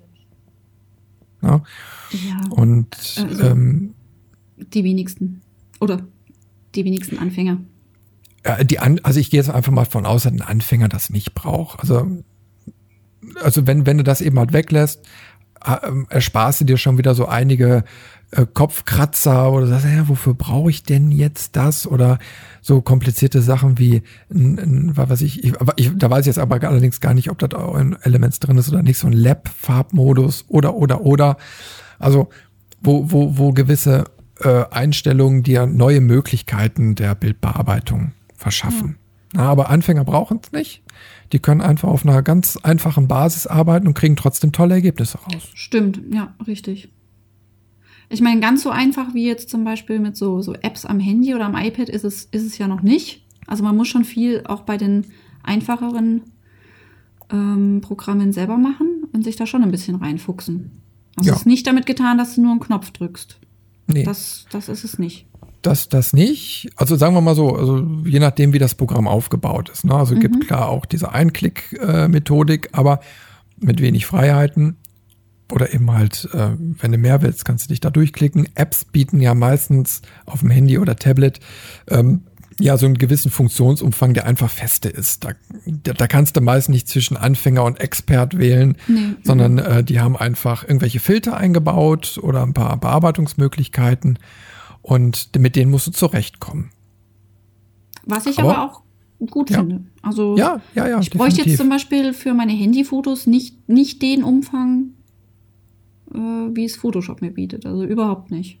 Ne? Ja. Und also, ähm, die wenigsten. Oder die wenigsten Anfänger. Ja, die An also ich gehe jetzt einfach mal von aus, dass ein Anfänger das nicht braucht. Also also wenn, wenn du das eben halt weglässt, ähm, ersparst du dir schon wieder so einige äh, Kopfkratzer oder sagst, ja, wofür brauche ich denn jetzt das? Oder so komplizierte Sachen wie, was weiß ich, ich, ich, da weiß ich jetzt aber allerdings gar nicht, ob das auch in Elements drin ist oder nicht, so ein Lab-Farbmodus oder, oder, oder. Also, wo, wo, wo gewisse äh, Einstellungen dir neue Möglichkeiten der Bildbearbeitung verschaffen. Aber Anfänger brauchen es nicht. Die können einfach auf einer ganz einfachen Basis arbeiten und kriegen trotzdem tolle Ergebnisse raus. Stimmt, ja, richtig. Ich meine, ganz so einfach wie jetzt zum Beispiel mit so, so Apps am Handy oder am iPad ist es, ist es ja noch nicht. Also man muss schon viel auch bei den einfacheren ähm, Programmen selber machen und sich da schon ein bisschen reinfuchsen. Also ja. es ist nicht damit getan, dass du nur einen Knopf drückst. Nee. Das, das ist es nicht das, das nicht. Also sagen wir mal so, also je nachdem, wie das Programm aufgebaut ist. Ne? Also mhm. gibt klar auch diese Einklick-Methodik, aber mit wenig Freiheiten. Oder eben halt, äh, wenn du mehr willst, kannst du dich da durchklicken. Apps bieten ja meistens auf dem Handy oder Tablet ähm, ja so einen gewissen Funktionsumfang, der einfach feste ist. Da, da kannst du meist nicht zwischen Anfänger und Expert wählen, nee. sondern äh, die haben einfach irgendwelche Filter eingebaut oder ein paar Bearbeitungsmöglichkeiten. Und mit denen musst du zurechtkommen. Was ich aber, aber auch gut ja. finde. Also ja, ja, ja, ich definitiv. bräuchte jetzt zum Beispiel für meine Handyfotos nicht, nicht den Umfang, äh, wie es Photoshop mir bietet. Also überhaupt nicht.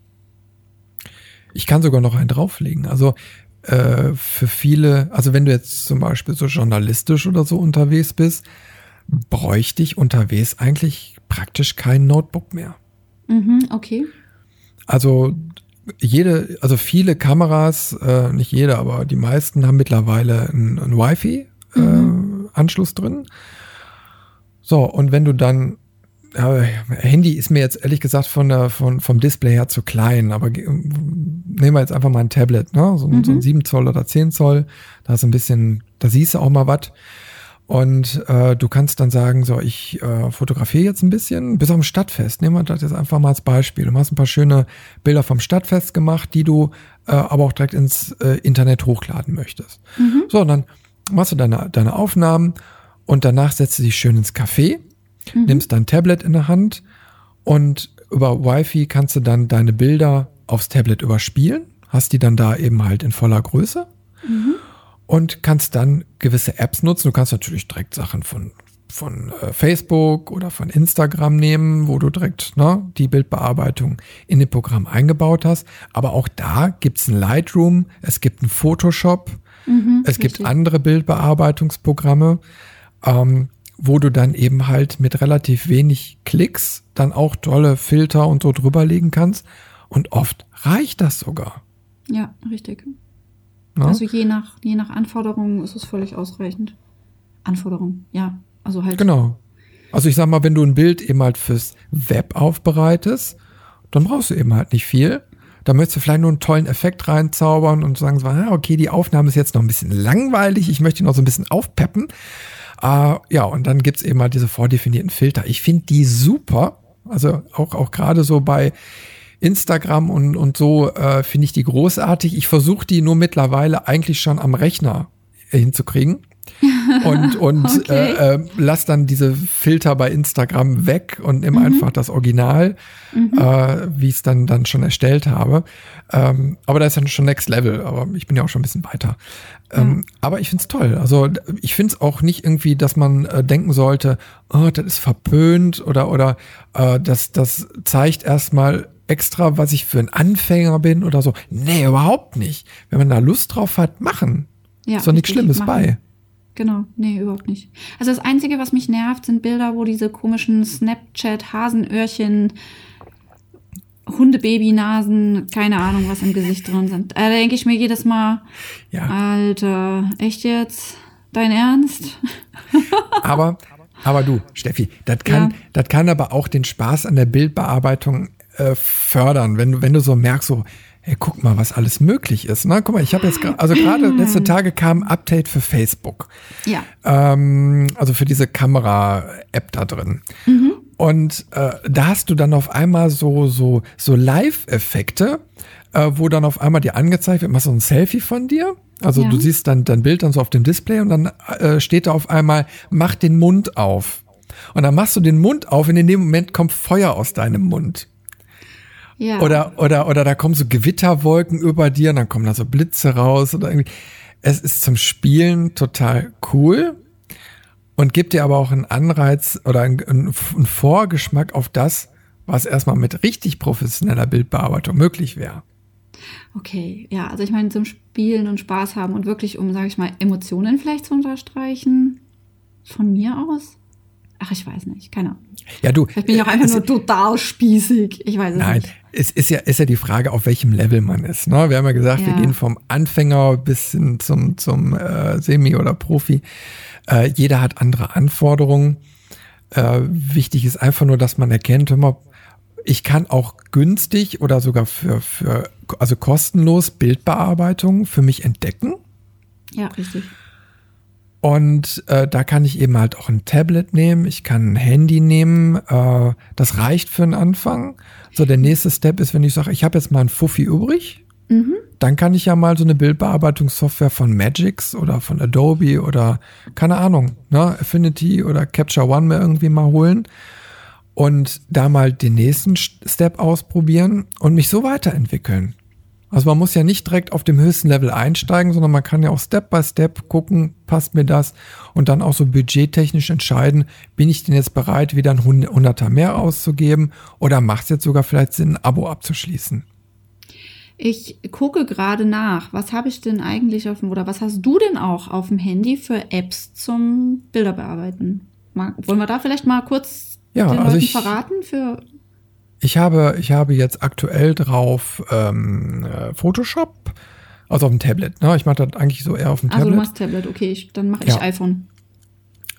Ich kann sogar noch einen drauflegen. Also äh, für viele, also wenn du jetzt zum Beispiel so journalistisch oder so unterwegs bist, bräuchte ich unterwegs eigentlich praktisch kein Notebook mehr. Mhm, okay. Also jede, also viele Kameras, äh, nicht jede, aber die meisten haben mittlerweile ein, ein Wi-Fi-Anschluss äh, mhm. drin. So, und wenn du dann, äh, Handy ist mir jetzt ehrlich gesagt von der, von, vom Display her zu klein, aber nehmen wir jetzt einfach mal ein Tablet, ne? so, mhm. so ein 7 Zoll oder 10 Zoll, da ist ein bisschen, da siehst du auch mal was. Und äh, du kannst dann sagen, so, ich äh, fotografiere jetzt ein bisschen, bis auf dem Stadtfest. Nehmen wir das jetzt einfach mal als Beispiel. Du hast ein paar schöne Bilder vom Stadtfest gemacht, die du äh, aber auch direkt ins äh, Internet hochladen möchtest. Mhm. So, und dann machst du deine, deine Aufnahmen und danach setzt du dich schön ins Café, mhm. nimmst dein Tablet in der Hand und über Wi-Fi kannst du dann deine Bilder aufs Tablet überspielen, hast die dann da eben halt in voller Größe mhm. Und kannst dann gewisse Apps nutzen. Du kannst natürlich direkt Sachen von von äh, Facebook oder von Instagram nehmen, wo du direkt ne, die Bildbearbeitung in dem Programm eingebaut hast. Aber auch da gibt's ein Lightroom, es gibt ein Photoshop, mhm, es richtig. gibt andere Bildbearbeitungsprogramme, ähm, wo du dann eben halt mit relativ wenig Klicks dann auch tolle Filter und so drüberlegen kannst. Und oft reicht das sogar. Ja, richtig. Na? Also je nach, je nach Anforderungen ist es völlig ausreichend. Anforderungen, ja. Also halt. Genau. Also ich sag mal, wenn du ein Bild eben halt fürs Web aufbereitest, dann brauchst du eben halt nicht viel. Da möchtest du vielleicht nur einen tollen Effekt reinzaubern und sagen, ah, okay, die Aufnahme ist jetzt noch ein bisschen langweilig, ich möchte noch so ein bisschen aufpeppen. Uh, ja, und dann gibt's eben halt diese vordefinierten Filter. Ich finde die super. Also auch, auch gerade so bei Instagram und, und so äh, finde ich die großartig. Ich versuche die nur mittlerweile eigentlich schon am Rechner hinzukriegen und, und okay. äh, äh, lass dann diese Filter bei Instagram weg und nimm mhm. einfach das Original, mhm. äh, wie ich es dann, dann schon erstellt habe. Ähm, aber da ist dann schon Next Level, aber ich bin ja auch schon ein bisschen weiter. Ähm, ja. Aber ich find's toll. Also ich find's auch nicht irgendwie, dass man äh, denken sollte, oh, das ist verpönt oder, oder äh, das, das zeigt erstmal extra, was ich für ein Anfänger bin oder so. Nee, überhaupt nicht. Wenn man da Lust drauf hat, machen. Ja, ist doch nichts Schlimmes machen. bei. Genau, nee, überhaupt nicht. Also das Einzige, was mich nervt, sind Bilder, wo diese komischen Snapchat-Hasenöhrchen, Hundebabynasen, keine Ahnung, was im Gesicht drin sind. Äh, da denke ich mir jedes Mal, ja. Alter, echt jetzt? Dein Ernst? aber, aber du, Steffi, das kann, ja. das kann aber auch den Spaß an der Bildbearbeitung äh, fördern, wenn, wenn du so merkst, so, hey, guck mal, was alles möglich ist. Ne? Guck mal, ich habe jetzt gerade, also gerade letzte Tage kam ein Update für Facebook. Ja. Ähm, also für diese Kamera-App da drin. Mhm. Und äh, da hast du dann auf einmal so, so, so Live-Effekte, äh, wo dann auf einmal dir angezeigt wird, machst du ein Selfie von dir. Also ja. du siehst dann dein Bild dann so auf dem Display und dann äh, steht da auf einmal, mach den Mund auf. Und dann machst du den Mund auf und in dem Moment kommt Feuer aus deinem Mund. Ja. Oder, oder, oder da kommen so Gewitterwolken über dir und dann kommen da so Blitze raus oder irgendwie. Es ist zum Spielen total cool und gibt dir aber auch einen Anreiz oder einen, einen Vorgeschmack auf das, was erstmal mit richtig professioneller Bildbearbeitung möglich wäre. Okay, ja, also ich meine, zum Spielen und Spaß haben und wirklich, um, sage ich mal, Emotionen vielleicht zu unterstreichen, von mir aus. Ach, ich weiß nicht, keine Ahnung. Ja, du. Vielleicht bin ich auch einfach nur total spießig. Ich weiß es nein, nicht. Nein, es ist ja, ist ja die Frage, auf welchem Level man ist. Ne? Wir haben ja gesagt, ja. wir gehen vom Anfänger bis hin zum, zum äh, Semi oder Profi. Äh, jeder hat andere Anforderungen. Äh, wichtig ist einfach nur, dass man erkennt, hör mal, ich kann auch günstig oder sogar für, für also kostenlos Bildbearbeitung für mich entdecken. Ja, richtig. Und äh, da kann ich eben halt auch ein Tablet nehmen, ich kann ein Handy nehmen. Äh, das reicht für einen Anfang. So, der nächste Step ist, wenn ich sage, ich habe jetzt mal ein Fuffi übrig, mhm. dann kann ich ja mal so eine Bildbearbeitungssoftware von Magix oder von Adobe oder keine Ahnung, ne, Affinity oder Capture One mir irgendwie mal holen und da mal den nächsten Step ausprobieren und mich so weiterentwickeln. Also man muss ja nicht direkt auf dem höchsten Level einsteigen, sondern man kann ja auch Step by Step gucken, passt mir das und dann auch so budgettechnisch entscheiden, bin ich denn jetzt bereit, wieder ein Hunderter mehr auszugeben oder macht es jetzt sogar vielleicht Sinn, ein Abo abzuschließen? Ich gucke gerade nach, was habe ich denn eigentlich auf dem, oder was hast du denn auch auf dem Handy für Apps zum Bilderbearbeiten? Wollen wir da vielleicht mal kurz ja, den also Leuten ich, verraten für ich habe, ich habe jetzt aktuell drauf ähm, äh, Photoshop, also auf dem Tablet. Ne? Ich mache das eigentlich so eher auf dem Tablet. Also du machst Tablet, okay, ich, dann mache ich ja. iPhone.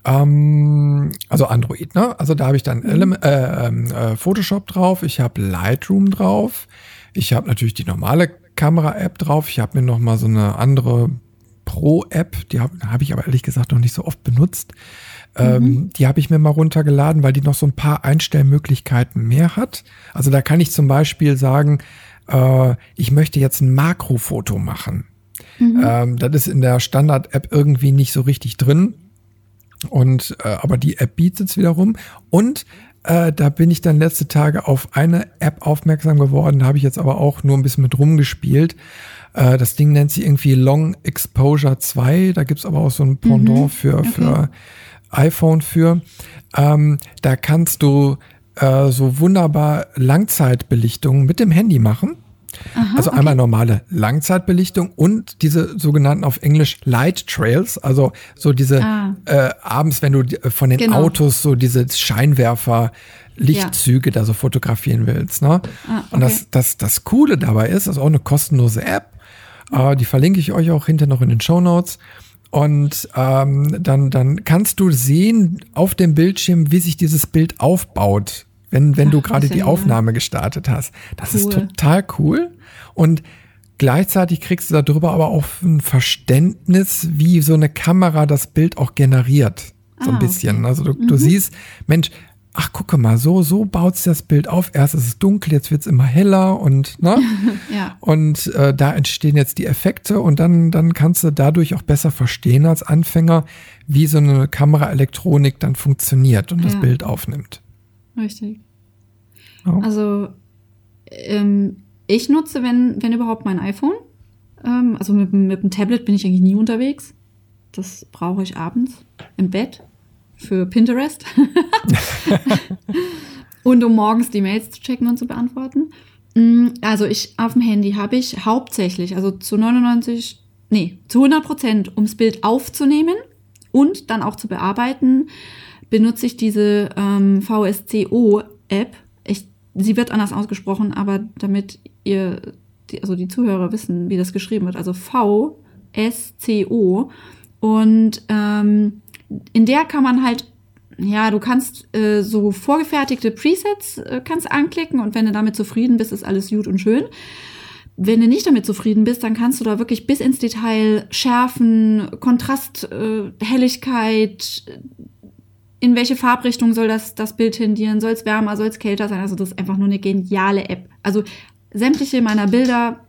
Ähm, also Android, ne? Also da habe ich dann mhm. äh, ähm, äh, Photoshop drauf, ich habe Lightroom drauf, ich habe natürlich die normale Kamera-App drauf, ich habe mir noch mal so eine andere Pro-App, die habe hab ich aber ehrlich gesagt noch nicht so oft benutzt. Ähm, mhm. Die habe ich mir mal runtergeladen, weil die noch so ein paar Einstellmöglichkeiten mehr hat. Also da kann ich zum Beispiel sagen, äh, ich möchte jetzt ein Makrofoto machen. Mhm. Ähm, das ist in der Standard-App irgendwie nicht so richtig drin. Und äh, aber die App bietet es wiederum. Und äh, da bin ich dann letzte Tage auf eine App aufmerksam geworden. Da habe ich jetzt aber auch nur ein bisschen mit rumgespielt. Äh, das Ding nennt sich irgendwie Long Exposure 2. Da gibt's aber auch so ein Pendant mhm. für, okay. für iPhone für. Ähm, da kannst du äh, so wunderbar Langzeitbelichtung mit dem Handy machen. Aha, also einmal okay. normale Langzeitbelichtung und diese sogenannten auf Englisch Light Trails, also so diese ah. äh, abends, wenn du äh, von den genau. Autos so diese Scheinwerfer Lichtzüge ja. da so fotografieren willst. Ne? Ah, okay. Und das, das, das Coole dabei ist, das ist auch eine kostenlose App, äh, die verlinke ich euch auch hinter noch in den Show Notes. Und ähm, dann, dann kannst du sehen auf dem Bildschirm, wie sich dieses Bild aufbaut wenn, wenn Ach, du gerade die Aufnahme gestartet hast. Das cool. ist total cool. Und gleichzeitig kriegst du darüber aber auch ein Verständnis, wie so eine Kamera das Bild auch generiert. So ah, ein bisschen. Okay. Also du, mhm. du siehst, Mensch, ach gucke mal, so, so baut sich das Bild auf. Erst ist es dunkel, jetzt wird es immer heller und, ne? ja. Und äh, da entstehen jetzt die Effekte und dann, dann kannst du dadurch auch besser verstehen als Anfänger, wie so eine Kameraelektronik dann funktioniert und ja. das Bild aufnimmt. Richtig. Oh. Also ähm, ich nutze, wenn, wenn überhaupt, mein iPhone. Ähm, also mit, mit dem Tablet bin ich eigentlich nie unterwegs. Das brauche ich abends im Bett für Pinterest. und um morgens die Mails zu checken und zu beantworten. Mm, also ich auf dem Handy habe ich hauptsächlich, also zu 99, nee, zu 100 Prozent, ums Bild aufzunehmen und dann auch zu bearbeiten, benutze ich diese ähm, VSCO-App. Sie wird anders ausgesprochen, aber damit ihr, die, also die Zuhörer wissen, wie das geschrieben wird. Also VSCO. Und ähm, in der kann man halt ja, du kannst äh, so vorgefertigte Presets äh, kannst anklicken und wenn du damit zufrieden bist, ist alles gut und schön. Wenn du nicht damit zufrieden bist, dann kannst du da wirklich bis ins Detail schärfen, Kontrast, äh, Helligkeit, in welche Farbrichtung soll das, das Bild tendieren? Soll es wärmer, soll es kälter sein? Also das ist einfach nur eine geniale App. Also sämtliche meiner Bilder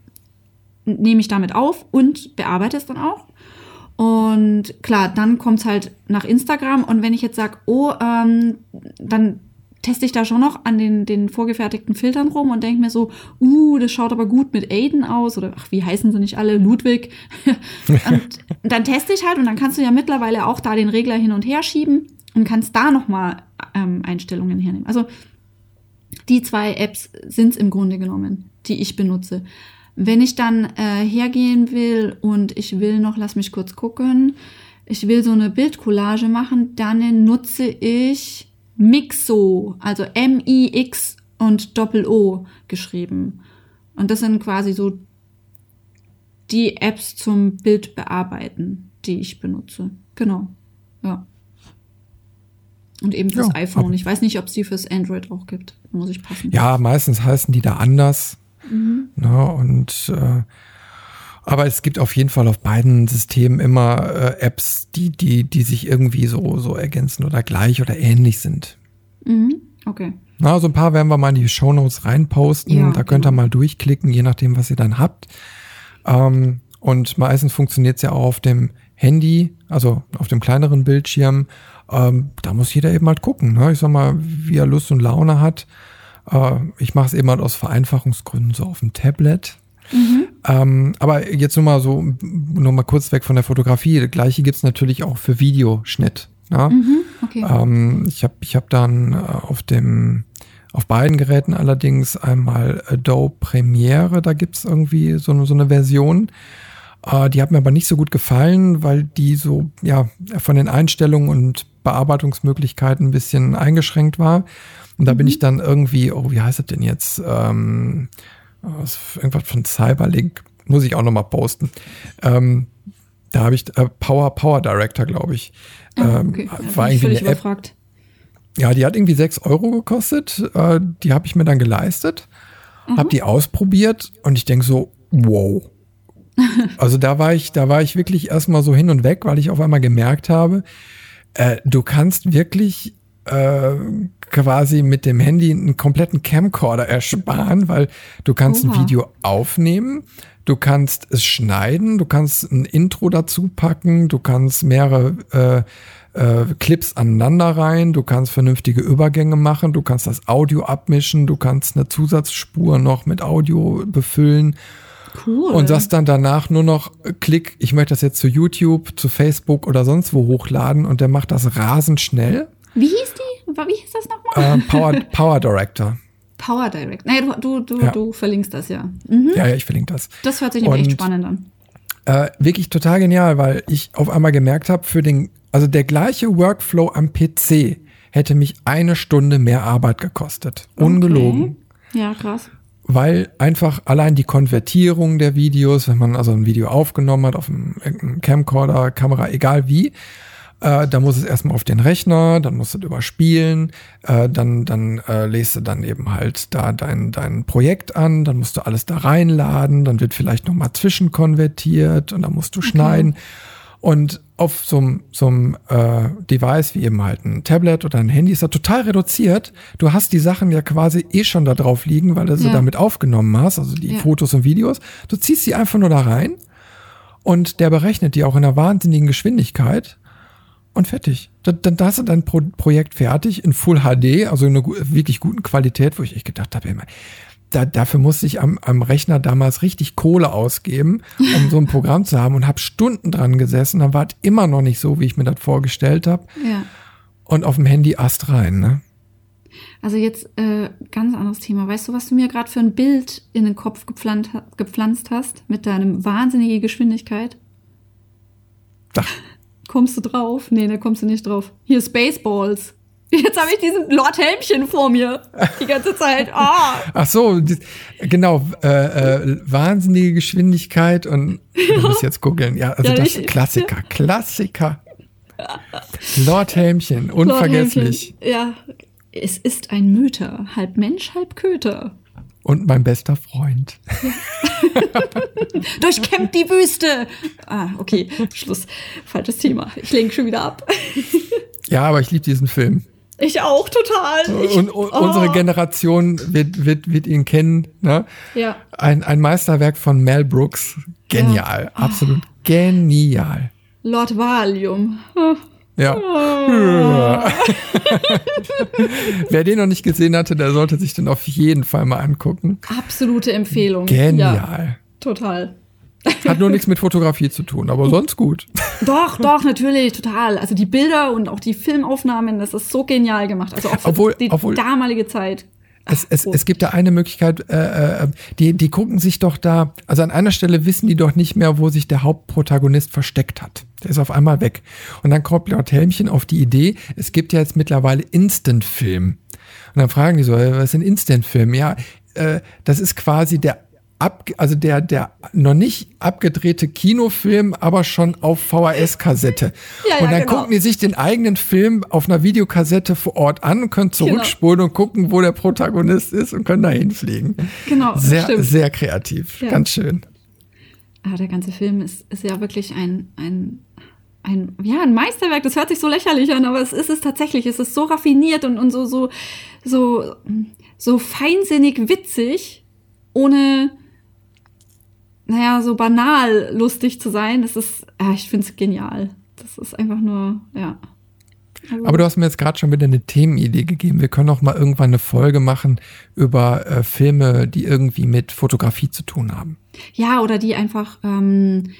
nehme ich damit auf und bearbeite es dann auch. Und klar, dann kommt es halt nach Instagram. Und wenn ich jetzt sage, oh, ähm, dann teste ich da schon noch an den, den vorgefertigten Filtern rum und denke mir so, uh, das schaut aber gut mit Aiden aus oder ach, wie heißen sie nicht alle, Ludwig. und dann teste ich halt und dann kannst du ja mittlerweile auch da den Regler hin und her schieben und kannst da nochmal ähm, Einstellungen hernehmen. Also die zwei Apps sind es im Grunde genommen, die ich benutze. Wenn ich dann äh, hergehen will und ich will noch, lass mich kurz gucken, ich will so eine Bildcollage machen, dann nutze ich Mixo, also M-I-X und Doppel-O geschrieben. Und das sind quasi so die Apps zum Bildbearbeiten, die ich benutze. Genau. Ja. Und eben fürs ja, iPhone. Ich weiß nicht, ob es die fürs Android auch gibt. Muss ich passen. Ja, meistens heißen die da anders. Mhm. Na, und äh, aber es gibt auf jeden Fall auf beiden Systemen immer äh, Apps, die, die, die sich irgendwie so, so ergänzen oder gleich oder ähnlich sind. Mhm. Okay. Na, so ein paar werden wir mal in die Show Notes reinposten. Ja, da könnt ihr genau. mal durchklicken, je nachdem, was ihr dann habt. Ähm, und meistens funktioniert es ja auch auf dem Handy, also auf dem kleineren Bildschirm. Ähm, da muss jeder eben halt gucken. Ne? Ich sag mal, wie er Lust und Laune hat. Äh, ich mache es eben halt aus Vereinfachungsgründen so auf dem Tablet. Mhm. Ähm, aber jetzt nur mal so, nur mal kurz weg von der Fotografie. Das gleiche gibt's natürlich auch für Videoschnitt. Ja? Ne? Mhm, okay. ähm, ich habe ich hab dann äh, auf dem auf beiden Geräten allerdings einmal Adobe Premiere, da gibt's irgendwie so, eine so eine Version. Äh, die hat mir aber nicht so gut gefallen, weil die so ja von den Einstellungen und Bearbeitungsmöglichkeiten ein bisschen eingeschränkt war. Und da mhm. bin ich dann irgendwie, oh, wie heißt das denn jetzt? Ähm, irgendwas von Cyberlink, muss ich auch nochmal posten. Ähm, da habe ich äh, Power Power Director, glaube ich. Ah, ähm, okay. Ja, war irgendwie eine App. Ja, die hat irgendwie 6 Euro gekostet. Äh, die habe ich mir dann geleistet, mhm. habe die ausprobiert und ich denke so, wow. also da war ich, da war ich wirklich erstmal so hin und weg, weil ich auf einmal gemerkt habe, äh, du kannst wirklich äh, quasi mit dem Handy einen kompletten Camcorder ersparen, weil du kannst Oha. ein Video aufnehmen, du kannst es schneiden, du kannst ein Intro dazu packen, du kannst mehrere äh, äh, Clips aneinander rein, du kannst vernünftige Übergänge machen, du kannst das Audio abmischen, du kannst eine Zusatzspur noch mit Audio befüllen. Cool. Und sagst dann danach nur noch, äh, klick, ich möchte das jetzt zu YouTube, zu Facebook oder sonst wo hochladen und der macht das rasend schnell. Wie hieß die? Wie hieß das nochmal? Äh, Power, Power Director. Power Direct. Nee, du, du, du, Ja. du verlinkst das ja. Mhm. Ja, ja, ich verlinke das. Das hört sich nämlich echt spannend an. Äh, wirklich total genial, weil ich auf einmal gemerkt habe, für den, also der gleiche Workflow am PC hätte mich eine Stunde mehr Arbeit gekostet. Ungelogen. Okay. Ja, krass. Weil einfach allein die Konvertierung der Videos, wenn man also ein Video aufgenommen hat auf einem, Camcorder, Kamera, egal wie, äh, da muss es erstmal auf den Rechner, dann musst du es überspielen, äh, dann, dann äh, lässt du dann eben halt da dein, dein Projekt an, dann musst du alles da reinladen, dann wird vielleicht nochmal zwischenkonvertiert und dann musst du schneiden. Und auf so einem so einem, äh, Device wie eben halt ein Tablet oder ein Handy ist das total reduziert. Du hast die Sachen ja quasi eh schon da drauf liegen, weil du sie Ja. damit aufgenommen hast, also die Ja. Fotos und Videos. Du ziehst sie einfach nur da rein und der berechnet die auch in einer wahnsinnigen Geschwindigkeit und fertig. Dann, dann hast du dein Pro Projekt fertig in Full HD, also in einer wirklich guten Qualität, wo ich echt gedacht habe, ey, da, dafür musste ich am, am Rechner damals richtig Kohle ausgeben, um so ein Programm zu haben und habe Stunden dran gesessen. Dann war es immer noch nicht so, wie ich mir das vorgestellt habe. Ja. Und auf dem Handy Ast rein. Ne? Also jetzt äh, ganz anderes Thema. Weißt du, was du mir gerade für ein Bild in den Kopf gepflanzt, gepflanzt hast mit deinem wahnsinnige Geschwindigkeit? Ach, Kommst du drauf? Nee, da kommst du nicht drauf. Hier Spaceballs. Jetzt habe ich diesen Lord Helmchen vor mir. Die ganze Zeit. Ah. ach so, genau, äh, äh, wahnsinnige Geschwindigkeit und du musst jetzt googeln. Ja, also Ja, das ich- Klassiker, Klassiker. Lord Helmchen, Lord unvergesslich. Helmchen. Ja. Es ist ein Müter. Halb Mensch, halb Köter. Und mein bester Freund. Durchkämmt die Wüste. Ah, okay. Schluss. Falsches Thema. Ich lenke schon wieder ab. Ja, aber ich liebe diesen Film. Ich auch total. Ich, und u- oh. unsere Generation wird, wird, wird ihn kennen. Ne? Ja. Ein, ein Meisterwerk von Mel Brooks. Genial, absolut genial. Lord Valium. Ah. Ja. Oh. Wer den noch nicht gesehen hatte, der sollte sich den auf jeden Fall mal angucken. Absolute Empfehlung. Ja, Genial. total. Hat nur nichts mit Fotografie zu tun, aber sonst gut. Doch, doch, natürlich, total. Also die Bilder und auch die Filmaufnahmen, das ist so genial gemacht. Also auch für Obwohl- die obwohl- damalige Zeit. Es, es, oh. es gibt da eine Möglichkeit, äh, äh, die, die gucken sich doch da, also an einer Stelle wissen die doch nicht mehr, wo sich der Hauptprotagonist versteckt hat. Der ist auf einmal weg. Und dann kommt Lord Helmchen auf die Idee, es gibt ja jetzt mittlerweile Instant-Film. Und dann fragen die so, äh, was ist ein Instant-Film? Ja, äh, das ist quasi der ab, also der, der noch nicht abgedrehte Kinofilm, aber schon auf VHS-Kassette. Ja, ja, und dann genau. gucken die sich den eigenen Film auf einer Videokassette vor Ort an und können Genau. zurückspulen und gucken, wo der Protagonist ist und können da hinfliegen. Genau, Sehr, stimmt. sehr kreativ. Ja. Ganz schön. Ah, der ganze Film ist, ist ja wirklich ein, ein, ein, ja, ein Meisterwerk. Das hört sich so lächerlich an, aber es ist es tatsächlich. Es ist so raffiniert und, und so, so, so, so feinsinnig witzig, ohne, naja, so banal lustig zu sein. Das ist, ja, ich finde es genial. Das ist einfach nur, ja. Also- Aber du hast mir jetzt gerade schon wieder eine Themenidee gegeben. Wir können auch mal irgendwann eine Folge machen über äh, Filme, die irgendwie mit Fotografie zu tun haben. Ja, oder die einfach ähm,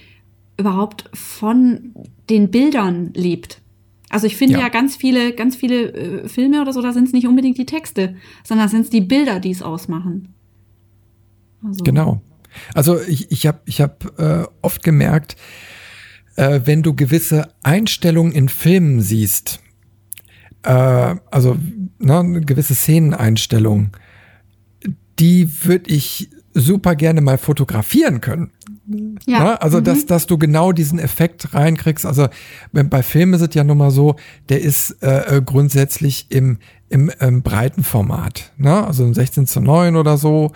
überhaupt von den Bildern lebt. Also ich finde Ja. ja. ganz viele, ganz viele äh, Filme oder so, da sind es nicht unbedingt die Texte, sondern sind es die Bilder, die es ausmachen. Also, Genau. Also ich, ich habe ich hab, äh, oft gemerkt, äh, wenn du gewisse Einstellungen in Filmen siehst, äh, also ne, eine gewisse Szeneneinstellungen, die würde ich super gerne mal fotografieren können. Ja. Ne? Also, mhm. dass, dass du genau diesen Effekt reinkriegst. Also, bei Filmen ist es ja nun mal so, der ist äh, äh, grundsätzlich im, im, im breiten Format. Ne? Also im 16 zu 9 oder so.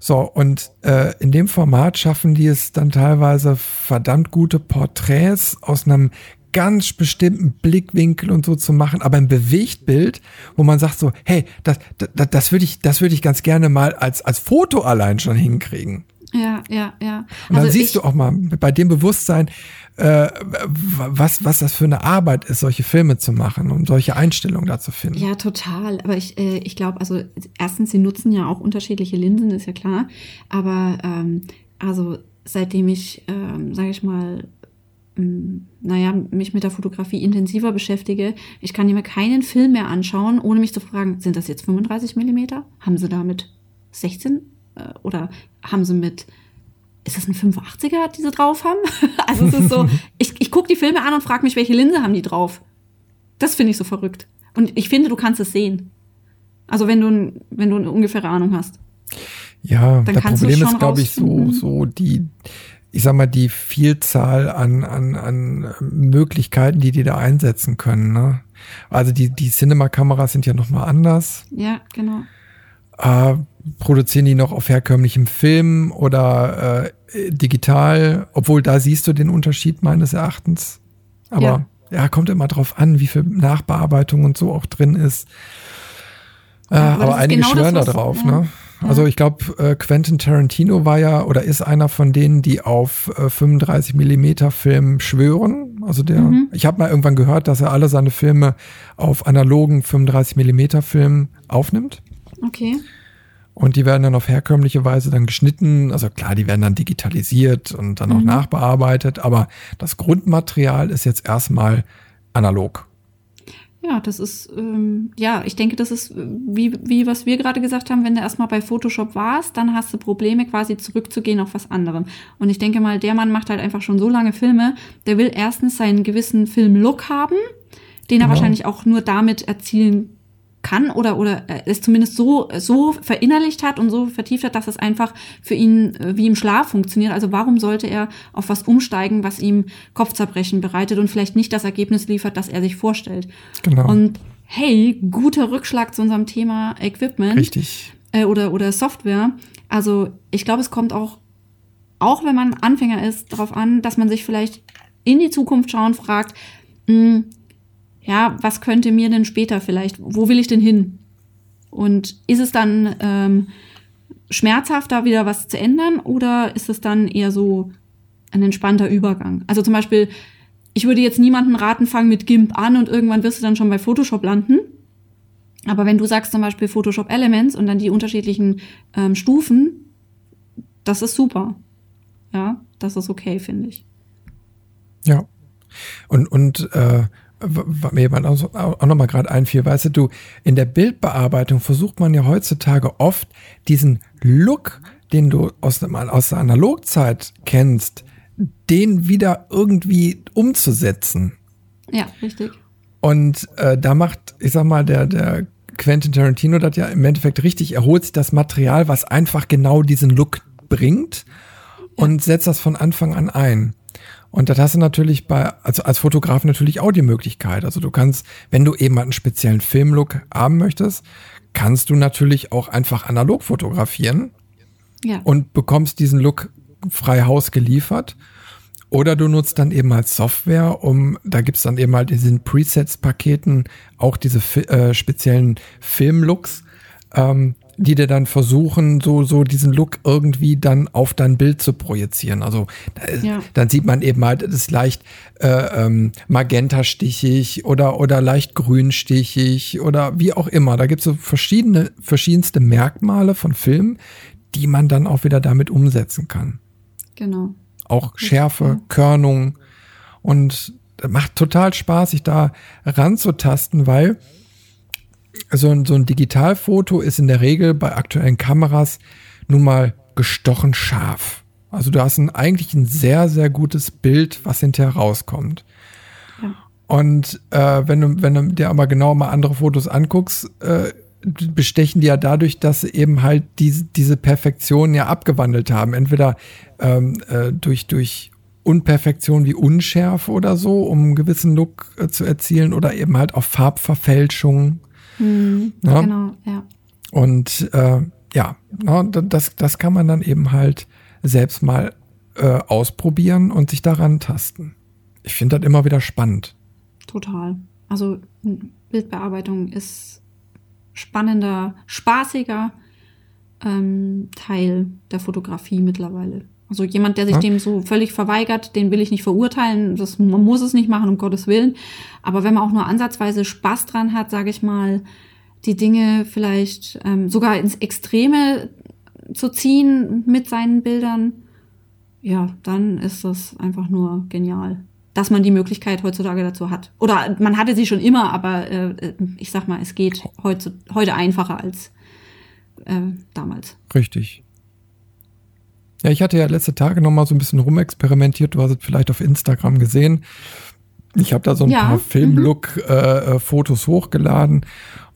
So, und äh, in dem Format schaffen die es dann teilweise verdammt gute Porträts aus einem ganz bestimmten Blickwinkel und so zu machen, aber ein Bewegtbild, wo man sagt so, hey, das, das, das würde ich, das würde ich ganz gerne mal als, als Foto allein schon hinkriegen. Ja, ja, ja. Und dann also siehst du auch mal bei dem Bewusstsein, äh, was, was das für eine Arbeit ist, solche Filme zu machen und solche Einstellungen da zu finden. Ja, total. Aber ich, äh, ich glaube, also erstens, sie nutzen ja auch unterschiedliche Linsen, ist ja klar. Aber ähm, also seitdem ich, ähm, sage ich mal, naja, mich mit der Fotografie intensiver beschäftige, ich kann mir keinen Film mehr anschauen, ohne mich zu fragen, sind das jetzt 35 Millimeter? Haben sie damit 16 äh, oder haben sie mit ist das ein 85er, die sie drauf haben? also es ist so, ich, ich gucke die Filme an und frage mich, welche Linse haben die drauf? Das finde ich so verrückt. Und ich finde, du kannst es sehen. Also wenn du, wenn du eine ungefähre Ahnung hast. Ja, das Problem ist, glaube ich, so, so die, ich sag mal, die Vielzahl an, an, an Möglichkeiten, die die da einsetzen können. Ne? Also die, die Cinema-Kameras sind ja nochmal anders. Ja, genau. Äh, produzieren die noch auf herkömmlichem Film oder äh, digital? Obwohl da siehst du den Unterschied meines Erachtens. Aber ja. ja, kommt immer drauf an, wie viel Nachbearbeitung und so auch drin ist. Äh, ja, aber, aber einige genau schwören da drauf, ja. ne? Also ich glaube, äh, Quentin Tarantino war ja oder ist einer von denen, die auf äh, 35 Millimeter Film schwören. Also der, mhm. ich habe mal irgendwann gehört, dass er alle seine Filme auf analogen 35 Millimeter Film aufnimmt. Okay. Und die werden dann auf herkömmliche Weise dann geschnitten. Also klar, die werden dann digitalisiert und dann auch mhm. nachbearbeitet, aber das Grundmaterial ist jetzt erstmal analog. Ja, das ist, ähm, ja, ich denke, das ist, wie, wie was wir gerade gesagt haben, wenn du erstmal bei Photoshop warst, dann hast du Probleme, quasi zurückzugehen auf was anderem. Und ich denke mal, der Mann macht halt einfach schon so lange Filme, der will erstens seinen gewissen Filmlook haben, den er genau. wahrscheinlich auch nur damit erzielen kann oder oder es zumindest so so verinnerlicht hat und so vertieft hat, dass es einfach für ihn äh, wie im Schlaf funktioniert. Also warum sollte er auf was umsteigen, was ihm Kopfzerbrechen bereitet und vielleicht nicht das Ergebnis liefert, das er sich vorstellt? Genau. Und hey, guter Rückschlag zu unserem Thema Equipment. Richtig. Äh, oder oder Software. Also ich glaube, es kommt auch auch wenn man Anfänger ist, darauf an, dass man sich vielleicht in die Zukunft schauen fragt, mh, hm, ja, was könnte mir denn später vielleicht, wo will ich denn hin? Und ist es dann ähm, schmerzhaft, da wieder was zu ändern oder ist es dann eher so ein entspannter Übergang? Also zum Beispiel, ich würde jetzt niemanden raten, fang mit GIMP an und irgendwann wirst du dann schon bei Photoshop landen. Aber wenn du sagst zum Beispiel Photoshop Elements und dann die unterschiedlichen ähm, Stufen, das ist super. Ja, das ist okay, finde ich. Ja. Und, und äh, was mir jemand auch, auch nochmal gerade einfiel, weißt du, in der Bildbearbeitung versucht man ja heutzutage oft diesen Look, den du aus, aus der Analogzeit kennst, den wieder irgendwie umzusetzen. Ja, richtig. Und äh, da macht, ich sag mal, der, der Quentin Tarantino das ja im Endeffekt richtig, er holt sich das Material, was einfach genau diesen Look bringt und setzt das von Anfang an ein. Und das hast du natürlich bei, also als Fotograf natürlich auch die Möglichkeit. Also du kannst, wenn du eben einen speziellen Filmlook haben möchtest, kannst du natürlich auch einfach analog fotografieren ja. und bekommst diesen Look frei Haus geliefert. Oder du nutzt dann eben als Software, um, da gibt's dann eben halt in diesen Presets-Paketen auch diese äh, speziellen Filmlooks, ähm, die dir dann versuchen, so, so diesen Look irgendwie dann auf dein Bild zu projizieren. Also ja. dann sieht man eben halt, es ist leicht äh, ähm, magentastichig oder, oder leicht grünstichig oder wie auch immer. Da gibt es so verschiedene, verschiedenste Merkmale von Filmen, die man dann auch wieder damit umsetzen kann. Genau. Auch Schärfe, ja. Körnung und macht total Spaß, sich da ranzutasten, weil so ein, so ein Digitalfoto ist in der Regel bei aktuellen Kameras nun mal gestochen scharf. Also du hast ein, eigentlich ein sehr, sehr gutes Bild, was hinterher rauskommt. Ja. Und äh, wenn, du, wenn du dir aber genau mal andere Fotos anguckst, äh, bestechen die ja dadurch, dass sie eben halt diese, diese Perfektion ja abgewandelt haben. Entweder ähm, äh, durch, durch Unperfektion wie Unschärfe oder so, um einen gewissen Look äh, zu erzielen, oder eben halt auf Farbverfälschung Mhm, ja? Genau, ja. Und äh, ja, das, das kann man dann eben halt selbst mal äh, ausprobieren und sich daran tasten. Ich finde das immer wieder spannend. Total. Also Bildbearbeitung ist spannender, spaßiger ähm, Teil der Fotografie mittlerweile. Also jemand, der sich Ja. dem so völlig verweigert, den will ich nicht verurteilen. Das, man muss es nicht machen, um Gottes Willen. Aber wenn man auch nur ansatzweise Spaß dran hat, sage ich mal, die Dinge vielleicht ähm, sogar ins Extreme zu ziehen mit seinen Bildern, ja, dann ist das einfach nur genial, dass man die Möglichkeit heutzutage dazu hat. Oder man hatte sie schon immer, aber äh, ich sag mal, es geht heute, heute einfacher als äh, damals. Richtig. Ja, ich hatte ja letzte Tage noch mal so ein bisschen rumexperimentiert. Du hast es vielleicht auf Instagram gesehen. Ich habe da so ein Ja, paar mhm. Filmlook-Fotos hochgeladen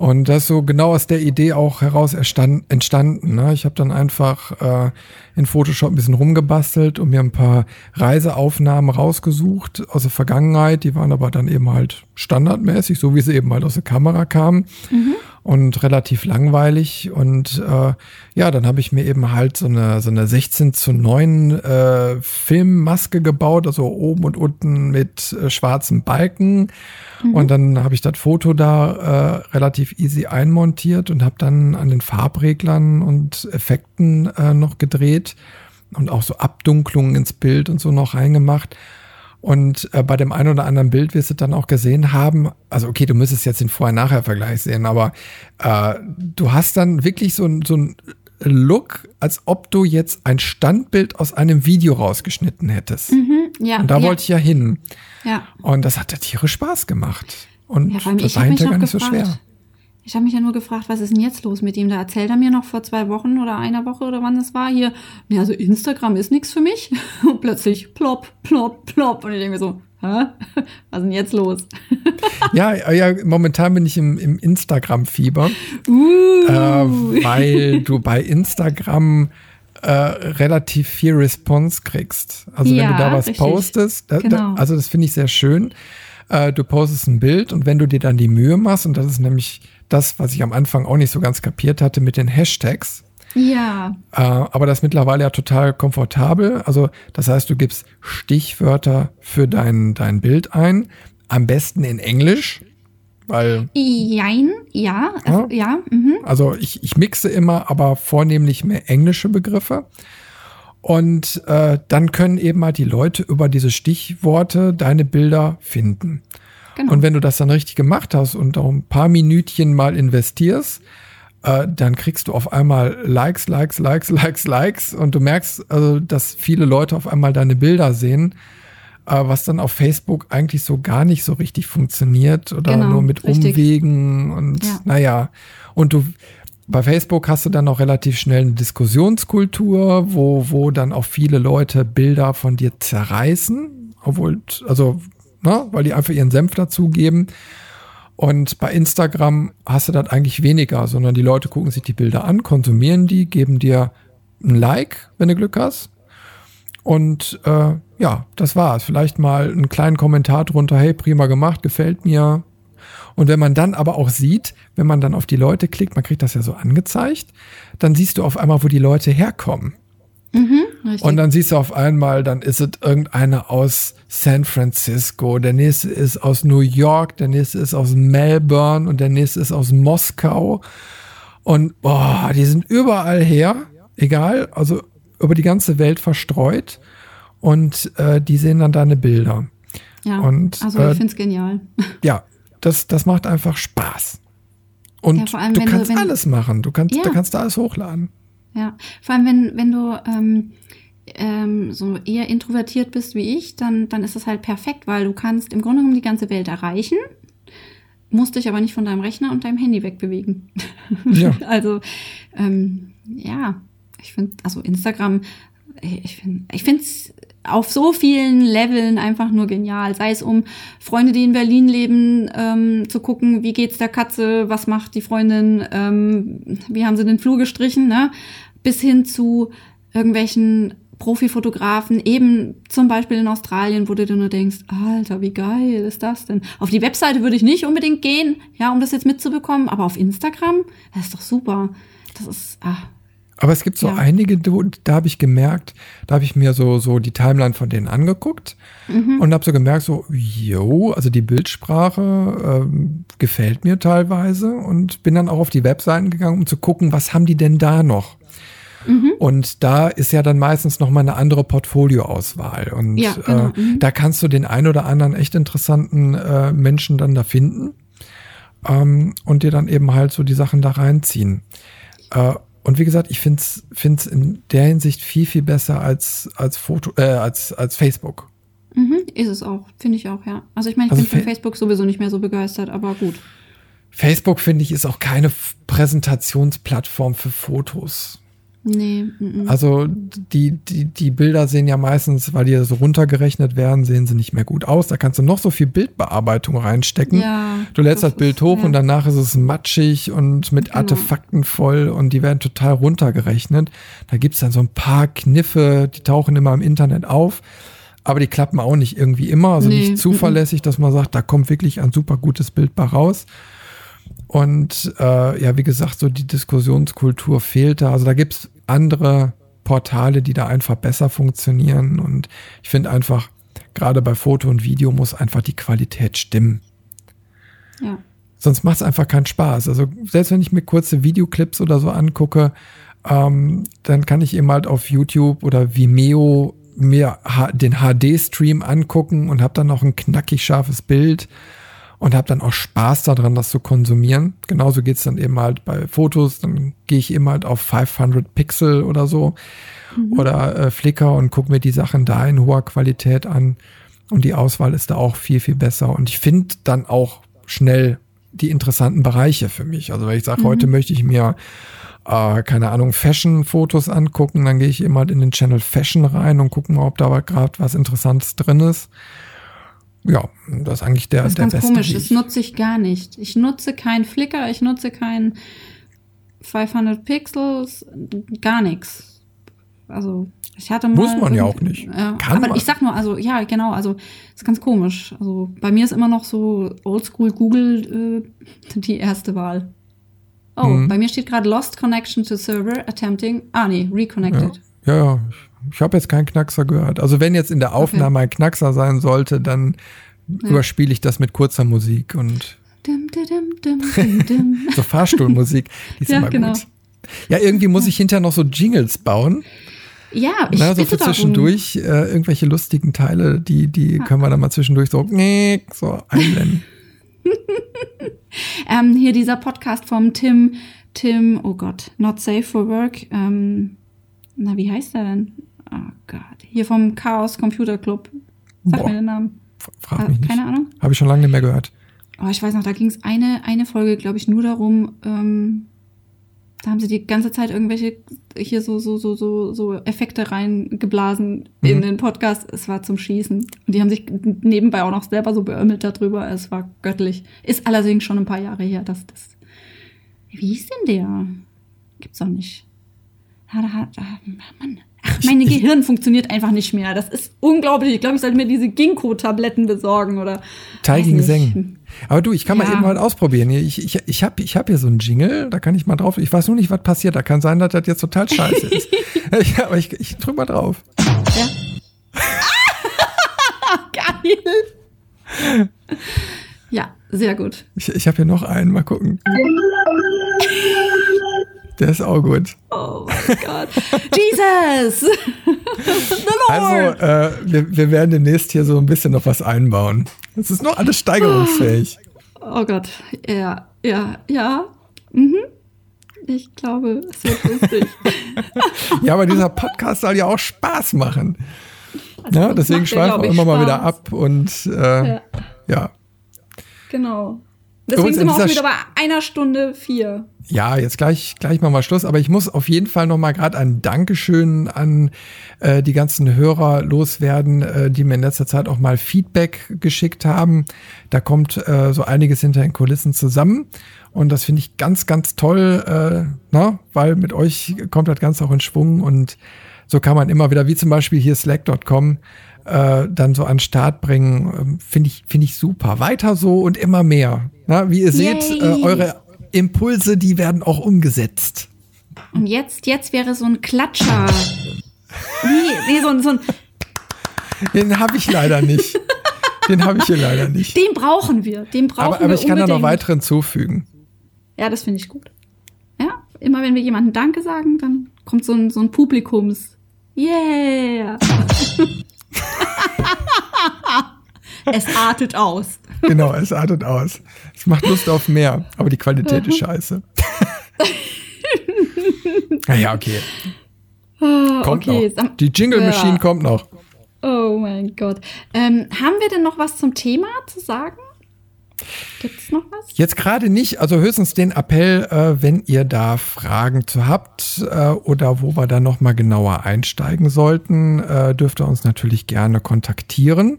und das ist so genau aus der Idee auch heraus entstanden. Ne? Ich habe dann einfach äh, in Photoshop ein bisschen rumgebastelt und mir ein paar Reiseaufnahmen rausgesucht aus der Vergangenheit. Die waren aber dann eben halt standardmäßig, so wie sie eben halt aus der Kamera kamen und relativ langweilig. Und äh, ja, dann habe ich mir eben halt so eine, so eine 16 zu 9 äh, Filmmaske gebaut, also oben und unten mit äh, schwarzen Balken. Und dann habe ich das Foto da äh, relativ easy einmontiert und habe dann an den Farbreglern und Effekten äh, noch gedreht und auch so Abdunklungen ins Bild und so noch reingemacht. Und äh, bei dem einen oder anderen Bild wirst du dann auch gesehen haben, also okay, du müsstest jetzt den Vorher-Nachher-Vergleich sehen, aber äh, du hast dann wirklich so, so ein Look, als ob du jetzt ein Standbild aus einem Video rausgeschnitten hättest. Mhm, ja, Und da ja, wollte ich ja hin. ja. Und das hat der Tiere Spaß gemacht. Und Ja, das war hinterher gar nicht so gefragt. schwer. Ich habe mich ja nur gefragt, was ist denn jetzt los mit ihm? Da erzählt er mir noch vor zwei Wochen oder einer Woche oder wann das war hier. Ja, also Instagram ist nichts für mich. Und plötzlich plopp, plopp, plopp. Und ich denke mir so, hä? Was ist denn jetzt los? Ja, ja, momentan bin ich im, im Instagram-Fieber. Uh. äh, weil du bei Instagram äh, relativ viel Response kriegst. Also wenn Ja, du da was richtig. postest, da, Genau. da, also das finde ich sehr schön. Äh, du postest ein Bild und wenn du dir dann die Mühe machst, und das ist nämlich das, was ich am Anfang auch nicht so ganz kapiert hatte mit den Hashtags, ja, äh, aber das ist mittlerweile ja total komfortabel. Also das heißt, du gibst Stichwörter für dein, dein Bild ein, am besten in Englisch, weil jein, ja, Ja. es, ja, mhm. Also ich, ich mixe immer, aber vornehmlich mehr englische Begriffe. Und äh, dann können eben mal die Leute über diese Stichworte deine Bilder finden. Genau. Und wenn du das dann richtig gemacht hast und auch ein paar Minütchen mal investierst, äh, dann kriegst du auf einmal Likes, Likes, Likes, Likes, Likes und du merkst, also, dass viele Leute auf einmal deine Bilder sehen, äh, was dann auf Facebook eigentlich so gar nicht so richtig funktioniert oder Genau, nur mit richtig. Umwegen und Ja. naja. Und du bei Facebook hast du dann auch relativ schnell eine Diskussionskultur, wo, wo dann auch viele Leute Bilder von dir zerreißen, obwohl, also, ne, weil die einfach ihren Senf dazugeben. Und bei Instagram hast du das eigentlich weniger, sondern die Leute gucken sich die Bilder an, konsumieren die, geben dir ein Like, wenn du Glück hast. Und äh, ja, das war's. Vielleicht mal einen kleinen Kommentar drunter, hey, prima gemacht, gefällt mir. Und wenn man dann aber auch sieht, wenn man dann auf die Leute klickt, man kriegt das ja so angezeigt, dann siehst du auf einmal, wo die Leute herkommen. Mhm. Und dann siehst du auf einmal, dann ist es irgendeiner aus San Francisco, der nächste ist aus New York, der nächste ist aus Melbourne und der nächste ist aus Moskau. Und boah, die sind überall her, egal, also über die ganze Welt verstreut. Und äh, die sehen dann deine Bilder. ja, und, also äh, ich finde es genial. Ja, das, das macht einfach Spaß. Und Ja, allem, du du- kannst wenn- alles machen. Du kannst, Ja. da kannst du alles hochladen. Ja, vor allem wenn, wenn du ähm, ähm, so eher introvertiert bist wie ich, dann, dann ist das halt perfekt, weil du kannst im Grunde genommen die ganze Welt erreichen, musst dich aber nicht von deinem Rechner und deinem Handy wegbewegen. Ja. also, ähm, ja, ich finde, also Instagram, ich finde ich finde es auf so vielen Leveln einfach nur genial. Sei es um Freunde, die in Berlin leben, ähm, zu gucken, wie geht's der Katze, was macht die Freundin, ähm, wie haben sie den Flur gestrichen, ne? Bis hin zu irgendwelchen Profifotografen, eben zum Beispiel in Australien, wo du dir nur denkst, Alter, wie geil ist das denn? Auf die Webseite würde ich nicht unbedingt gehen, ja, um das jetzt mitzubekommen, aber auf Instagram, das ist doch super. Das ist, ah, Aber es gibt so Ja. einige, da habe ich gemerkt, da habe ich mir so, so die Timeline von denen angeguckt Mhm. und habe so gemerkt, so, yo, also die Bildsprache ähm, gefällt mir teilweise und bin dann auch auf die Webseiten gegangen, um zu gucken, was haben die denn da noch? Mhm. Und da ist ja dann meistens noch mal eine andere Portfolioauswahl. Und Ja, genau. äh, Mhm. da kannst du den ein oder anderen echt interessanten äh, Menschen dann da finden ähm, und dir dann eben halt so die Sachen da reinziehen. Äh, und wie gesagt, ich find's find's in der Hinsicht viel, viel besser als, als Foto, äh, als, als Facebook. Mhm, ist es auch, finde ich auch, ja. Also ich meine, ich Also bin von Fa- Facebook sowieso nicht mehr so begeistert, aber gut. Facebook, finde ich, ist auch keine Präsentationsplattform für Fotos. Nee, mhm. Also die, die, die Bilder sehen ja meistens, weil die so runtergerechnet werden, sehen sie nicht mehr gut aus. Da kannst du noch so viel Bildbearbeitung reinstecken. ja. Du lädst das, ist- Bild hoch ja. und danach ist es matschig und mit Genau. Artefakten voll und die werden total runtergerechnet. Da gibt's dann so ein paar Kniffe, die tauchen immer im Internet auf, aber die klappen auch nicht irgendwie immer, also Nee, nicht zuverlässig, dass man sagt, da kommt wirklich ein super gutes Bild bei raus. Und äh, ja, wie gesagt, so die Diskussionskultur fehlt da. Also da gibt's andere Portale, die da einfach besser funktionieren. Und ich finde einfach, gerade bei Foto und Video muss einfach die Qualität stimmen. Ja. Sonst macht es einfach keinen Spaß. Also selbst wenn ich mir kurze Videoclips oder so angucke, ähm, dann kann ich eben halt auf YouTube oder Vimeo mir den HD-Stream angucken und habe dann noch ein knackig scharfes Bild und habe dann auch Spaß daran, das zu konsumieren. Genauso geht's dann eben halt bei Fotos. Dann gehe ich eben halt auf 500 Pixel oder so oder äh, Flickr und gucke mir die Sachen da in hoher Qualität an. Und die Auswahl ist da auch viel, viel besser. Und ich finde dann auch schnell die interessanten Bereiche für mich. Also wenn ich sage, heute möchte ich mir, äh, keine Ahnung, Fashion-Fotos angucken, dann gehe ich eben halt in den Channel Fashion rein und gucke mal, ob da gerade was Interessantes drin ist. Ja, das ist eigentlich der, Das ist der ganz beste komisch, Weg. das nutze ich gar nicht. Ich nutze kein Flickr, ich nutze kein 500 Pixels, gar nichts. Also, ich hatte mal. Muss man ja auch nicht. Ja, Kann aber man. ich sag nur, also, ja, genau, also, ist ganz komisch. Also, bei mir ist immer noch so Oldschool Google äh, die erste Wahl. Oh, Mhm. bei mir steht gerade Lost Connection to Server Attempting. Ah, nee, Reconnected. Ja, ja. Ich habe jetzt keinen Knackser gehört. Also wenn jetzt in der Aufnahme ein Knackser sein sollte, dann überspiele ich das mit kurzer Musik und dim, dim, dim. so Fahrstuhlmusik. Die ist Ja, immer genau. gut. Ja, irgendwie muss ich hinterher noch so Jingles bauen. ja, ich Na, so bitte für zwischendurch äh, irgendwelche lustigen Teile, die, die können wir dann mal zwischendurch so, so einblenden. Ähm, hier dieser Podcast vom Tim, Tim, oh Gott, Not Safe for Work. Ähm, na, wie heißt der denn? Oh Gott. Hier vom Chaos Computer Club. Sag Boah. mir den Namen. Frag Äh, mich nicht. keine Ahnung. Habe ich schon lange nicht mehr gehört. Oh, ich weiß noch, da ging es eine, eine Folge, glaube ich, nur darum, ähm, da haben sie die ganze Zeit irgendwelche hier so, so, so, so, so Effekte reingeblasen in Mhm. den Podcast. Es war zum Schießen. Und die haben sich nebenbei auch noch selber so beömmelt darüber. Es war göttlich. Ist allerdings schon ein paar Jahre her, dass das. Wie hieß denn der? Gibt's doch nicht. Ah, da ah, Mann. Ach, mein Gehirn funktioniert einfach nicht mehr. Das ist unglaublich. Ich glaube, ich sollte mir diese Ginkgo-Tabletten besorgen oder. Nicht. Seng. Aber du, ich kann mal Ja. eben mal ausprobieren. Ich, ich, ich habe ich hab hier so einen Jingle, da kann ich mal drauf. Ich weiß nur nicht, was passiert. Da kann sein, dass das jetzt total scheiße ist. ja, aber ich, ich drück mal drauf. Ja. Geil. Ja, sehr gut. Ich, ich habe hier noch einen. Mal gucken. Der ist auch gut. Oh mein Gott. Jesus! Also, äh, wir, wir werden demnächst hier so ein bisschen noch was einbauen. Es ist noch alles steigerungsfähig. oh Gott. Ja, ja, ja. Mhm. Ich glaube, es wird lustig. Ja, aber dieser Podcast soll ja auch Spaß machen. Also, Ja, uns deswegen schweifen wir immer mal wieder Spaß. ab und äh, Ja, ja. genau. Deswegen sind wir auch dieser wieder bei einer Stunde vier. Ja, jetzt gleich, gleich machen wir Schluss, aber ich muss auf jeden Fall noch mal gerade ein Dankeschön an äh, die ganzen Hörer loswerden, äh, die mir in letzter Zeit auch mal Feedback geschickt haben. Da kommt äh, so einiges hinter den Kulissen zusammen und das finde ich ganz, ganz toll, äh, na, weil mit euch kommt das Ganze auch in Schwung und so kann man immer wieder, wie zum Beispiel hier Slack.com, äh, dann so an den Start bringen. Ähm, Finde ich, finde ich super. Weiter so und immer mehr. Na, wie ihr seht, Yay. äh, eure Impulse, die werden auch umgesetzt. Und jetzt, jetzt wäre so ein Klatscher. Nee, nee, so, ein- so ein, Den habe ich leider nicht. Den habe ich hier leider nicht. den brauchen wir. Den brauchen Aber, aber wir ich kann da noch unbedingt. weiteren zufügen. Ja, das finde ich gut. Ja, immer wenn wir jemandem Danke sagen, dann kommt so ein, so ein Publikums. Yeah! es artet aus. Genau, es artet aus. Es macht Lust auf mehr, aber die Qualität ist scheiße. naja, okay. Ah, Kommt okay, noch. Die Jingle Machine Ja. kommt noch. Oh mein Gott. Ähm, haben wir denn noch was zum Thema zu sagen? Gibt's noch was? Jetzt gerade nicht, also höchstens den Appell, äh, wenn ihr da Fragen zu habt äh, oder wo wir da noch mal genauer einsteigen sollten, äh, dürft ihr uns natürlich gerne kontaktieren.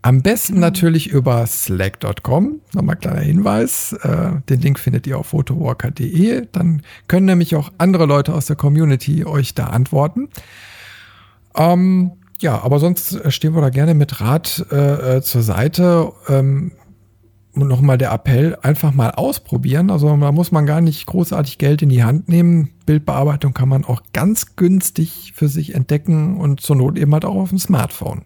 Am besten natürlich über slack.com. Nochmal kleiner Hinweis. Äh, den Link findet ihr auf photowalker.de. Dann können nämlich auch andere Leute aus der Community euch da antworten. Ähm, ja, aber sonst stehen wir da gerne mit Rat äh, äh, zur Seite. Ähm, nochmal der Appell, einfach mal ausprobieren. Also da muss man gar nicht großartig Geld in die Hand nehmen. Bildbearbeitung kann man auch ganz günstig für sich entdecken und zur Not eben halt auch auf dem Smartphone.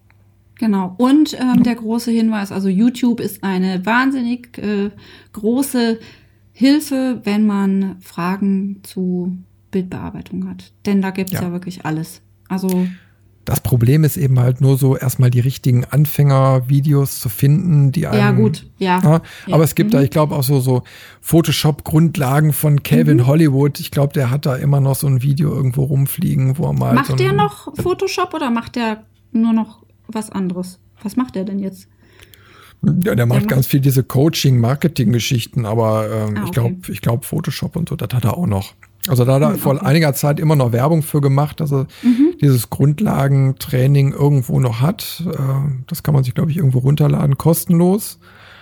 Genau. Und ähm, der große Hinweis, also YouTube ist eine wahnsinnig äh, große Hilfe, wenn man Fragen zu Bildbearbeitung hat. Denn da gibt's ja. Ja. wirklich alles. Also Das Problem ist eben halt nur so erstmal die richtigen Anfängervideos zu finden, die einem, ja gut, ja. Ja, Ja. aber es gibt da, Mhm. ich glaube, auch so, so Photoshop-Grundlagen von Calvin Mhm. Hollywood. Ich glaube, der hat da immer noch so ein Video irgendwo rumfliegen, wo er mal. Macht so der noch Photoshop oder macht der nur noch was anderes? Was macht der denn jetzt? Ja, der macht ganz viel diese Coaching-Marketing-Geschichten, aber ähm, Ah, ich okay. glaube, ich glaube Photoshop und so, das hat er auch noch. Also da hat er Hm, vor okay. einiger Zeit immer noch Werbung für gemacht, er Mhm. Dieses Grundlagentraining irgendwo noch hat. Äh, das kann man sich, glaube ich, irgendwo runterladen, kostenlos.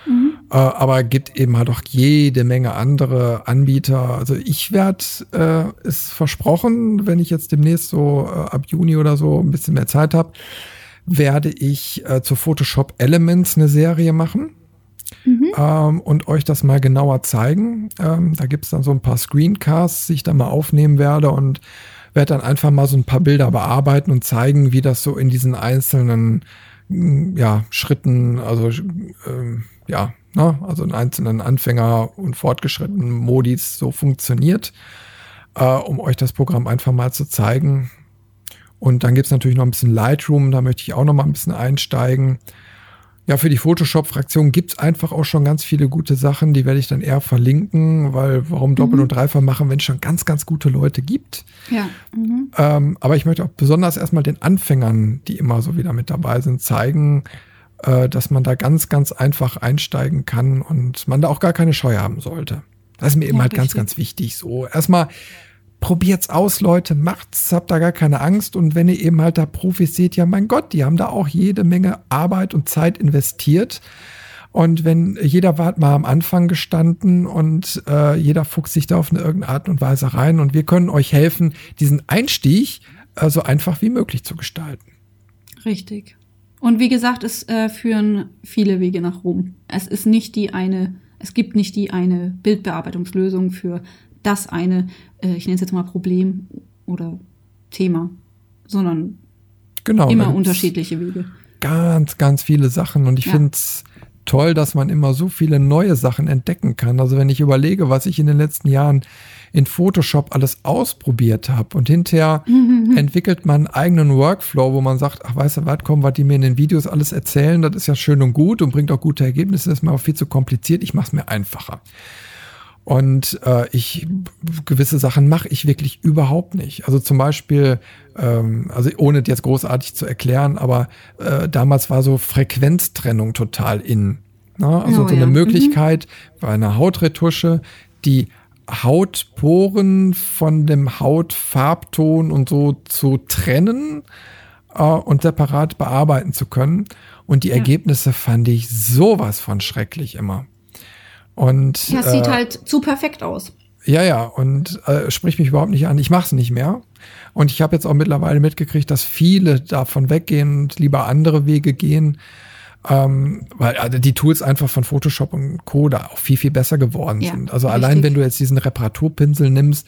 Mhm. Äh, aber gibt eben halt auch jede Menge andere Anbieter. Also ich werde, äh, ist versprochen, wenn ich jetzt demnächst so äh, ab Juni oder so ein bisschen mehr Zeit habe, werde ich äh, zu Photoshop Elements eine Serie machen Mhm. ähm, und euch das mal genauer zeigen. Ähm, da gibt's dann so ein paar Screencasts, die ich dann mal aufnehmen werde und werde dann einfach mal so ein paar Bilder bearbeiten und zeigen, wie das so in diesen einzelnen mm, ja, Schritten, also ähm, ja, ne, also in einzelnen Anfänger- und fortgeschrittenen Modis so funktioniert, äh, um euch das Programm einfach mal zu zeigen. Und dann gibt's natürlich noch ein bisschen Lightroom, da möchte ich auch noch mal ein bisschen einsteigen. Ja, für die Photoshop-Fraktion gibt's einfach auch schon ganz viele gute Sachen, die werde ich dann eher verlinken, weil warum doppelt Mhm. und dreifach machen, wenn es schon ganz, ganz gute Leute gibt. Ja. Mhm. Ähm, aber ich möchte auch besonders erstmal den Anfängern, die immer so wieder mit dabei sind, zeigen, äh, dass man da ganz, ganz einfach einsteigen kann und man da auch gar keine Scheu haben sollte. Das ist mir eben Ja, halt ganz, richtig. ganz wichtig. So, erstmal probiert's aus, Leute, macht's, habt da gar keine Angst. Und wenn ihr eben halt da Profis seht, ja, mein Gott, die haben da auch jede Menge Arbeit und Zeit investiert. Und wenn jeder war mal am Anfang gestanden und äh, jeder fuchst sich da auf eine irgendeine Art und Weise rein und wir können euch helfen, diesen Einstieg äh, so einfach wie möglich zu gestalten. Richtig. Und wie gesagt, es äh, führen viele Wege nach Rom. Es ist nicht die eine, es gibt nicht die eine Bildbearbeitungslösung für das eine, äh, ich nenne es jetzt mal Problem oder Thema, sondern Genau. immer unterschiedliche Wege. Ganz, ganz viele Sachen und ich Ja. find's toll, dass man immer so viele neue Sachen entdecken kann. Also wenn ich überlege, was ich in den letzten Jahren in Photoshop alles ausprobiert habe und hinterher entwickelt man einen eigenen Workflow, wo man sagt, ach weißt du was, komm, was die mir in den Videos alles erzählen, das ist ja schön und gut und bringt auch gute Ergebnisse, ist mir aber viel zu kompliziert, ich mache es mir einfacher. Und äh, ich gewisse Sachen mache ich wirklich überhaupt nicht. Also zum Beispiel, ähm, also ohne jetzt großartig zu erklären, aber äh, damals war so Frequenztrennung total in. Ne? Also Oh, so ja. eine Mhm. Möglichkeit bei einer Hautretusche, die Hautporen von dem Hautfarbton und so zu trennen äh, und separat bearbeiten zu können. Und die Ja. Ergebnisse fand ich sowas von schrecklich immer. Und Ja, es äh, sieht halt zu perfekt aus. ja, ja, und äh, sprich mich überhaupt nicht an. Ich mache es nicht mehr. Und ich habe jetzt auch mittlerweile mitgekriegt, dass viele davon weggehen und lieber andere Wege gehen, ähm, weil also die Tools einfach von Photoshop und Co. da auch viel, viel besser geworden Ja, sind. Also richtig. allein wenn du jetzt diesen Reparaturpinsel nimmst,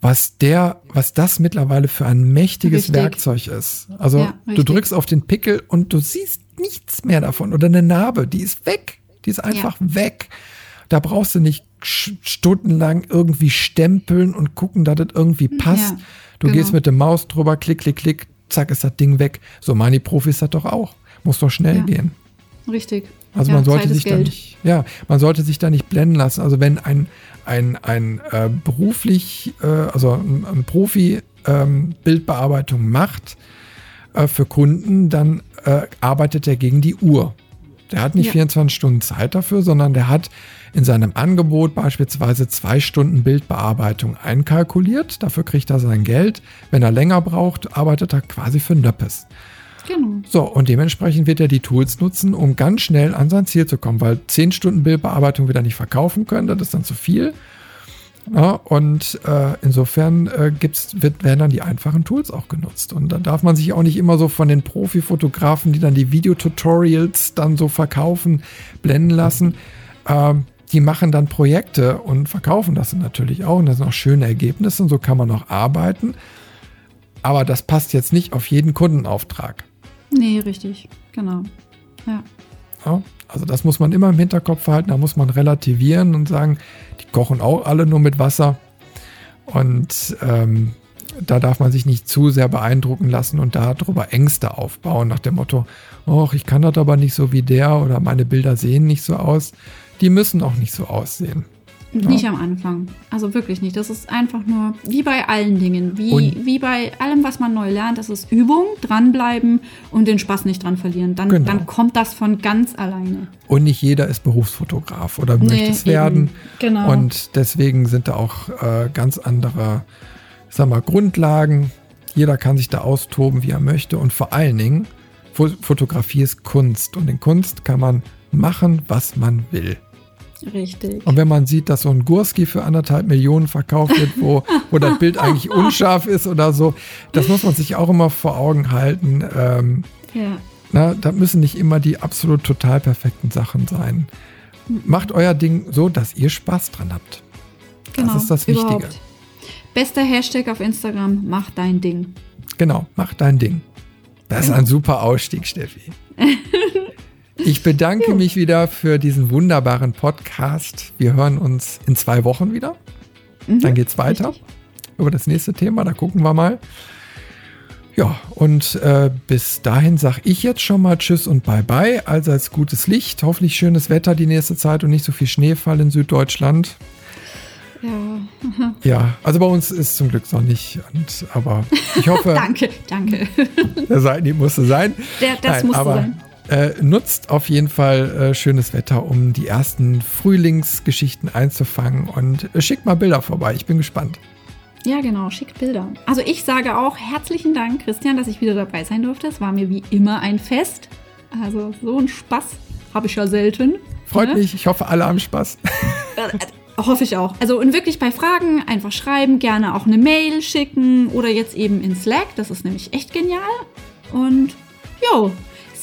was der, was das mittlerweile für ein mächtiges Richtig. Werkzeug ist. Also Ja, du drückst auf den Pickel und du siehst nichts mehr davon. Oder eine Narbe, die ist weg. Die ist einfach weg. Da brauchst du nicht stundenlang irgendwie stempeln und gucken, dass das irgendwie passt. Ja. Du Genau. gehst mit dem Maus drüber, klick, klick, klick, zack, ist das Ding weg. So die Profis das doch auch. Muss doch schnell Ja. gehen. Richtig. Also Ja, man sollte Zeit sich da nicht, ja, man sollte sich da nicht blenden lassen. Also wenn ein, ein, ein äh, beruflich, äh, also ein, ein Profi ähm, Bildbearbeitung macht äh, für Kunden, dann äh, arbeitet er gegen die Uhr. Der hat nicht Ja. 24 Stunden Zeit dafür, sondern der hat in seinem Angebot beispielsweise zwei Stunden Bildbearbeitung einkalkuliert. Dafür kriegt er sein Geld. Wenn er länger braucht, arbeitet er quasi für Nöppes. Genau. So, und dementsprechend wird er die Tools nutzen, um ganz schnell an sein Ziel zu kommen, weil 10 Stunden Bildbearbeitung wieder nicht verkaufen können, das ist dann zu viel. Ja, und äh, insofern äh, gibt's, wird, werden dann die einfachen Tools auch genutzt. Und da darf man sich auch nicht immer so von den Profi-Fotografen, die dann die Videotutorials dann so verkaufen, blenden lassen. Ähm, die machen dann Projekte und verkaufen das natürlich auch. Und das sind auch schöne Ergebnisse und so kann man auch arbeiten. Aber das passt jetzt nicht auf jeden Kundenauftrag. Nee, richtig. Genau. Ja. Ja, also das muss man immer im Hinterkopf halten, da muss man relativieren und sagen, die kochen auch alle nur mit Wasser. Und ähm, da darf man sich nicht zu sehr beeindrucken lassen und darüber Ängste aufbauen, nach dem Motto, oh, ich kann das aber nicht so wie der oder meine Bilder sehen nicht so aus. Die müssen auch nicht so aussehen. Nicht am Anfang. Also wirklich nicht. Das ist einfach nur wie bei allen Dingen. Wie, Und- wie bei allem, was man neu lernt. Das ist Übung, dranbleiben und den Spaß nicht dran verlieren. Dann, Genau. dann kommt das von ganz alleine. Und nicht jeder ist Berufsfotograf oder Nee, möchte es werden. Genau. Und deswegen sind da auch äh, ganz andere, sag mal, Grundlagen. Jeder kann sich da austoben, wie er möchte. Und vor allen Dingen, Fo Fotografie ist Kunst. Und in Kunst kann man machen, was man will. Richtig. Und wenn man sieht, dass so ein Gurski für anderthalb Millionen verkauft wird, wo, wo das Bild eigentlich unscharf ist oder so, das muss man sich auch immer vor Augen halten. Ähm, Ja. na, da müssen nicht immer die absolut total perfekten Sachen sein. Macht euer Ding so, dass ihr Spaß dran habt. Genau. Das ist das Wichtige. Überhaupt. Bester Hashtag auf Instagram, mach dein Ding. Genau, mach dein Ding. Das ist ein super Ausstieg, Steffi. Ich bedanke mich wieder für diesen wunderbaren Podcast. Wir hören uns in zwei Wochen wieder. Dann geht's weiter richtig. über das nächste Thema. Da gucken wir mal. Ja, und äh, bis dahin sag ich jetzt schon mal Tschüss und Bye-bye. Allseits gutes Licht, hoffentlich schönes Wetter die nächste Zeit und nicht so viel Schneefall in Süddeutschland. Ja. Ja, also bei uns ist zum Glück sonnig. Und, aber ich hoffe, Danke, danke. der Seitenhieb musste sein. Der, das Nein, musste aber, sein. Äh, nutzt auf jeden Fall äh, schönes Wetter, um die ersten Frühlingsgeschichten einzufangen und äh, schickt mal Bilder vorbei. Ich bin gespannt. Ja, genau, schickt Bilder. Also ich sage auch herzlichen Dank, Christian, dass ich wieder dabei sein durfte. Es war mir wie immer ein Fest. Also so ein Spaß habe ich ja selten. Freut Ne? mich. Ich hoffe, alle haben Spaß. Äh, hoffe ich auch. Also und wirklich bei Fragen einfach schreiben, gerne auch eine Mail schicken oder jetzt eben in Slack. Das ist nämlich echt genial. Und jo,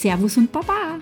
Servus und Baba!